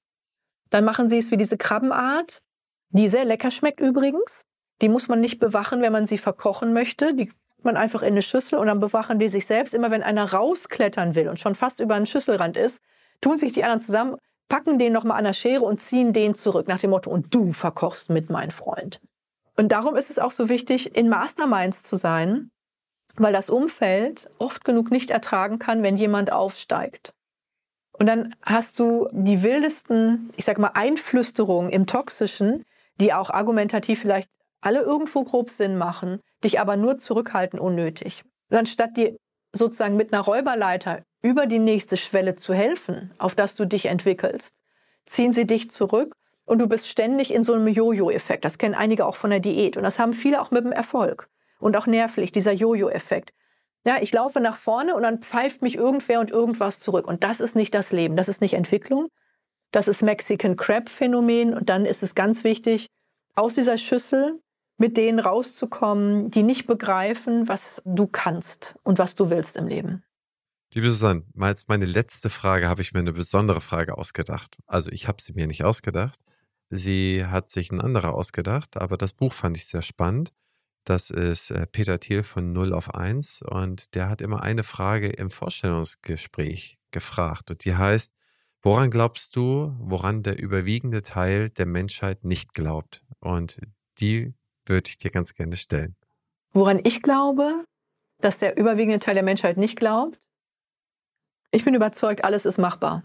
Speaker 2: dann machen sie es wie diese Krabbenart, die sehr lecker schmeckt übrigens. Die muss man nicht bewachen, wenn man sie verkochen möchte. Die man einfach in eine Schüssel und dann bewachen die sich selbst. Immer wenn einer rausklettern will und schon fast über einen Schüsselrand ist, tun sich die anderen zusammen, packen den nochmal an der Schere und ziehen den zurück nach dem Motto, und du verkochst mit, mein Freund. Und darum ist es auch so wichtig, in Masterminds zu sein, weil das Umfeld oft genug nicht ertragen kann, wenn jemand aufsteigt. Und dann hast du die wildesten, ich sag mal, Einflüsterungen im Toxischen, die auch argumentativ vielleicht alle irgendwo grob Sinn machen, dich aber nur zurückhalten unnötig. Und anstatt dir sozusagen mit einer Räuberleiter über die nächste Schwelle zu helfen, auf das du dich entwickelst, ziehen sie dich zurück und du bist ständig in so einem Jojo-Effekt. Das kennen einige auch von der Diät und das haben viele auch mit dem Erfolg und auch nervlich, dieser Jojo-Effekt. Ja, ich laufe nach vorne und dann pfeift mich irgendwer und irgendwas zurück. Und das ist nicht das Leben, das ist nicht Entwicklung. Das ist Mexican Crab Phänomen. Und dann ist es ganz wichtig, aus dieser Schüssel mit denen rauszukommen, die nicht begreifen, was du kannst und was du willst im Leben.
Speaker 1: Liebe Susanne, als meine letzte Frage habe ich mir eine besondere Frage ausgedacht. Also ich habe sie mir nicht ausgedacht. Sie hat sich ein anderer ausgedacht, aber das Buch fand ich sehr spannend. Das ist äh, Peter Thiel von 0 auf 1 und der hat immer eine Frage im Vorstellungsgespräch gefragt und die heißt, woran glaubst du, woran der überwiegende Teil der Menschheit nicht glaubt? Und die würde ich dir ganz gerne stellen.
Speaker 2: Woran ich glaube, dass der überwiegende Teil der Menschheit nicht glaubt? Ich bin überzeugt, alles ist machbar.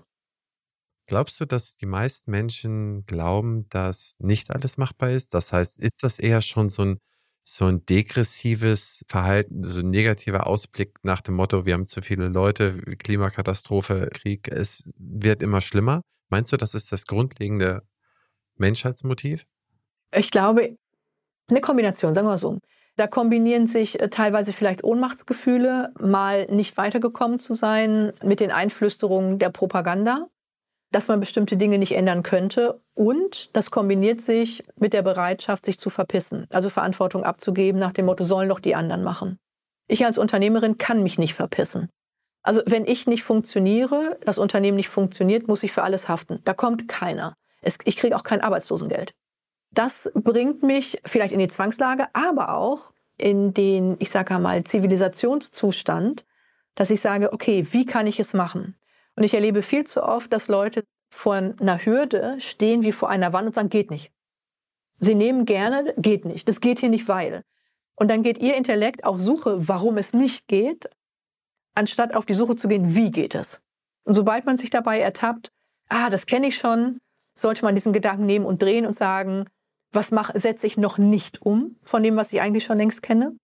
Speaker 1: Glaubst du, dass die meisten Menschen glauben, dass nicht alles machbar ist? Das heißt, ist das eher schon so ein, so ein degressives Verhalten, so ein negativer Ausblick nach dem Motto, wir haben zu viele Leute, Klimakatastrophe, Krieg, es wird immer schlimmer? Meinst du, das ist das grundlegende Menschheitsmotiv?
Speaker 2: Ich glaube, eine Kombination, sagen wir so. Da kombinieren sich äh, teilweise vielleicht Ohnmachtsgefühle, mal nicht weitergekommen zu sein mit den Einflüsterungen der Propaganda, dass man bestimmte Dinge nicht ändern könnte. Und das kombiniert sich mit der Bereitschaft, sich zu verpissen, also Verantwortung abzugeben nach dem Motto, sollen doch die anderen machen. Ich als Unternehmerin kann mich nicht verpissen. Also wenn ich nicht funktioniere, das Unternehmen nicht funktioniert, muss ich für alles haften. Da kommt keiner. Es, ich kriege auch kein Arbeitslosengeld. Das bringt mich vielleicht in die Zwangslage, aber auch in den, ich sage mal, Zivilisationszustand, dass ich sage, okay, wie kann ich es machen? Und ich erlebe viel zu oft, dass Leute vor einer Hürde stehen wie vor einer Wand und sagen, geht nicht. Sie nehmen gerne, geht nicht. Das geht hier nicht, weil. Und dann geht ihr Intellekt auf Suche, warum es nicht geht, anstatt auf die Suche zu gehen, wie geht es. Und sobald man sich dabei ertappt, ah, das kenne ich schon, sollte man diesen Gedanken nehmen und drehen und sagen, was mache, setze ich noch nicht um von dem, was ich eigentlich schon längst kenne.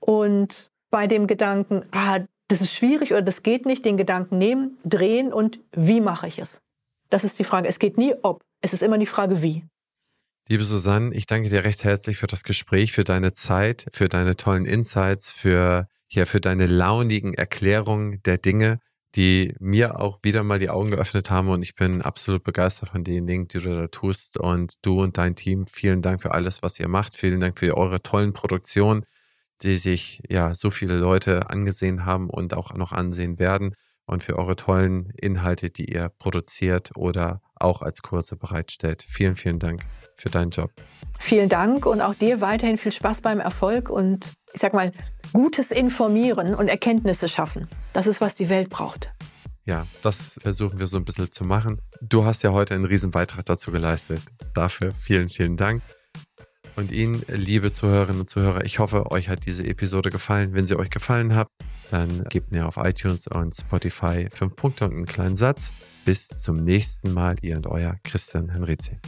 Speaker 2: Und bei dem Gedanken, ah, das ist schwierig oder das geht nicht, den Gedanken nehmen, drehen und wie mache ich es? Das ist die Frage. Es geht nie ob, es ist immer die Frage wie.
Speaker 1: Liebe Susanne, ich danke dir recht herzlich für das Gespräch, für deine Zeit, für deine tollen Insights, für, ja, für deine launigen Erklärungen der Dinge die mir auch wieder mal die Augen geöffnet haben und ich bin absolut begeistert von den Dingen, die du da tust und du und dein Team. Vielen Dank für alles, was ihr macht. Vielen Dank für eure tollen Produktionen, die sich ja so viele Leute angesehen haben und auch noch ansehen werden und für eure tollen Inhalte, die ihr produziert oder auch als Kurse bereitstellt. Vielen, vielen Dank für deinen Job.
Speaker 2: Vielen Dank und auch dir weiterhin viel Spaß beim Erfolg und ich sag mal, gutes Informieren und Erkenntnisse schaffen. Das ist, was die Welt braucht.
Speaker 1: Ja, das versuchen wir so ein bisschen zu machen. Du hast ja heute einen riesen Beitrag dazu geleistet. Dafür vielen, vielen Dank. Und Ihnen, liebe Zuhörerinnen und Zuhörer, ich hoffe, euch hat diese Episode gefallen. Wenn sie euch gefallen hat, dann gebt mir auf iTunes und Spotify fünf Punkte und einen kleinen Satz. Bis zum nächsten Mal, ihr und euer Christian Henrizi.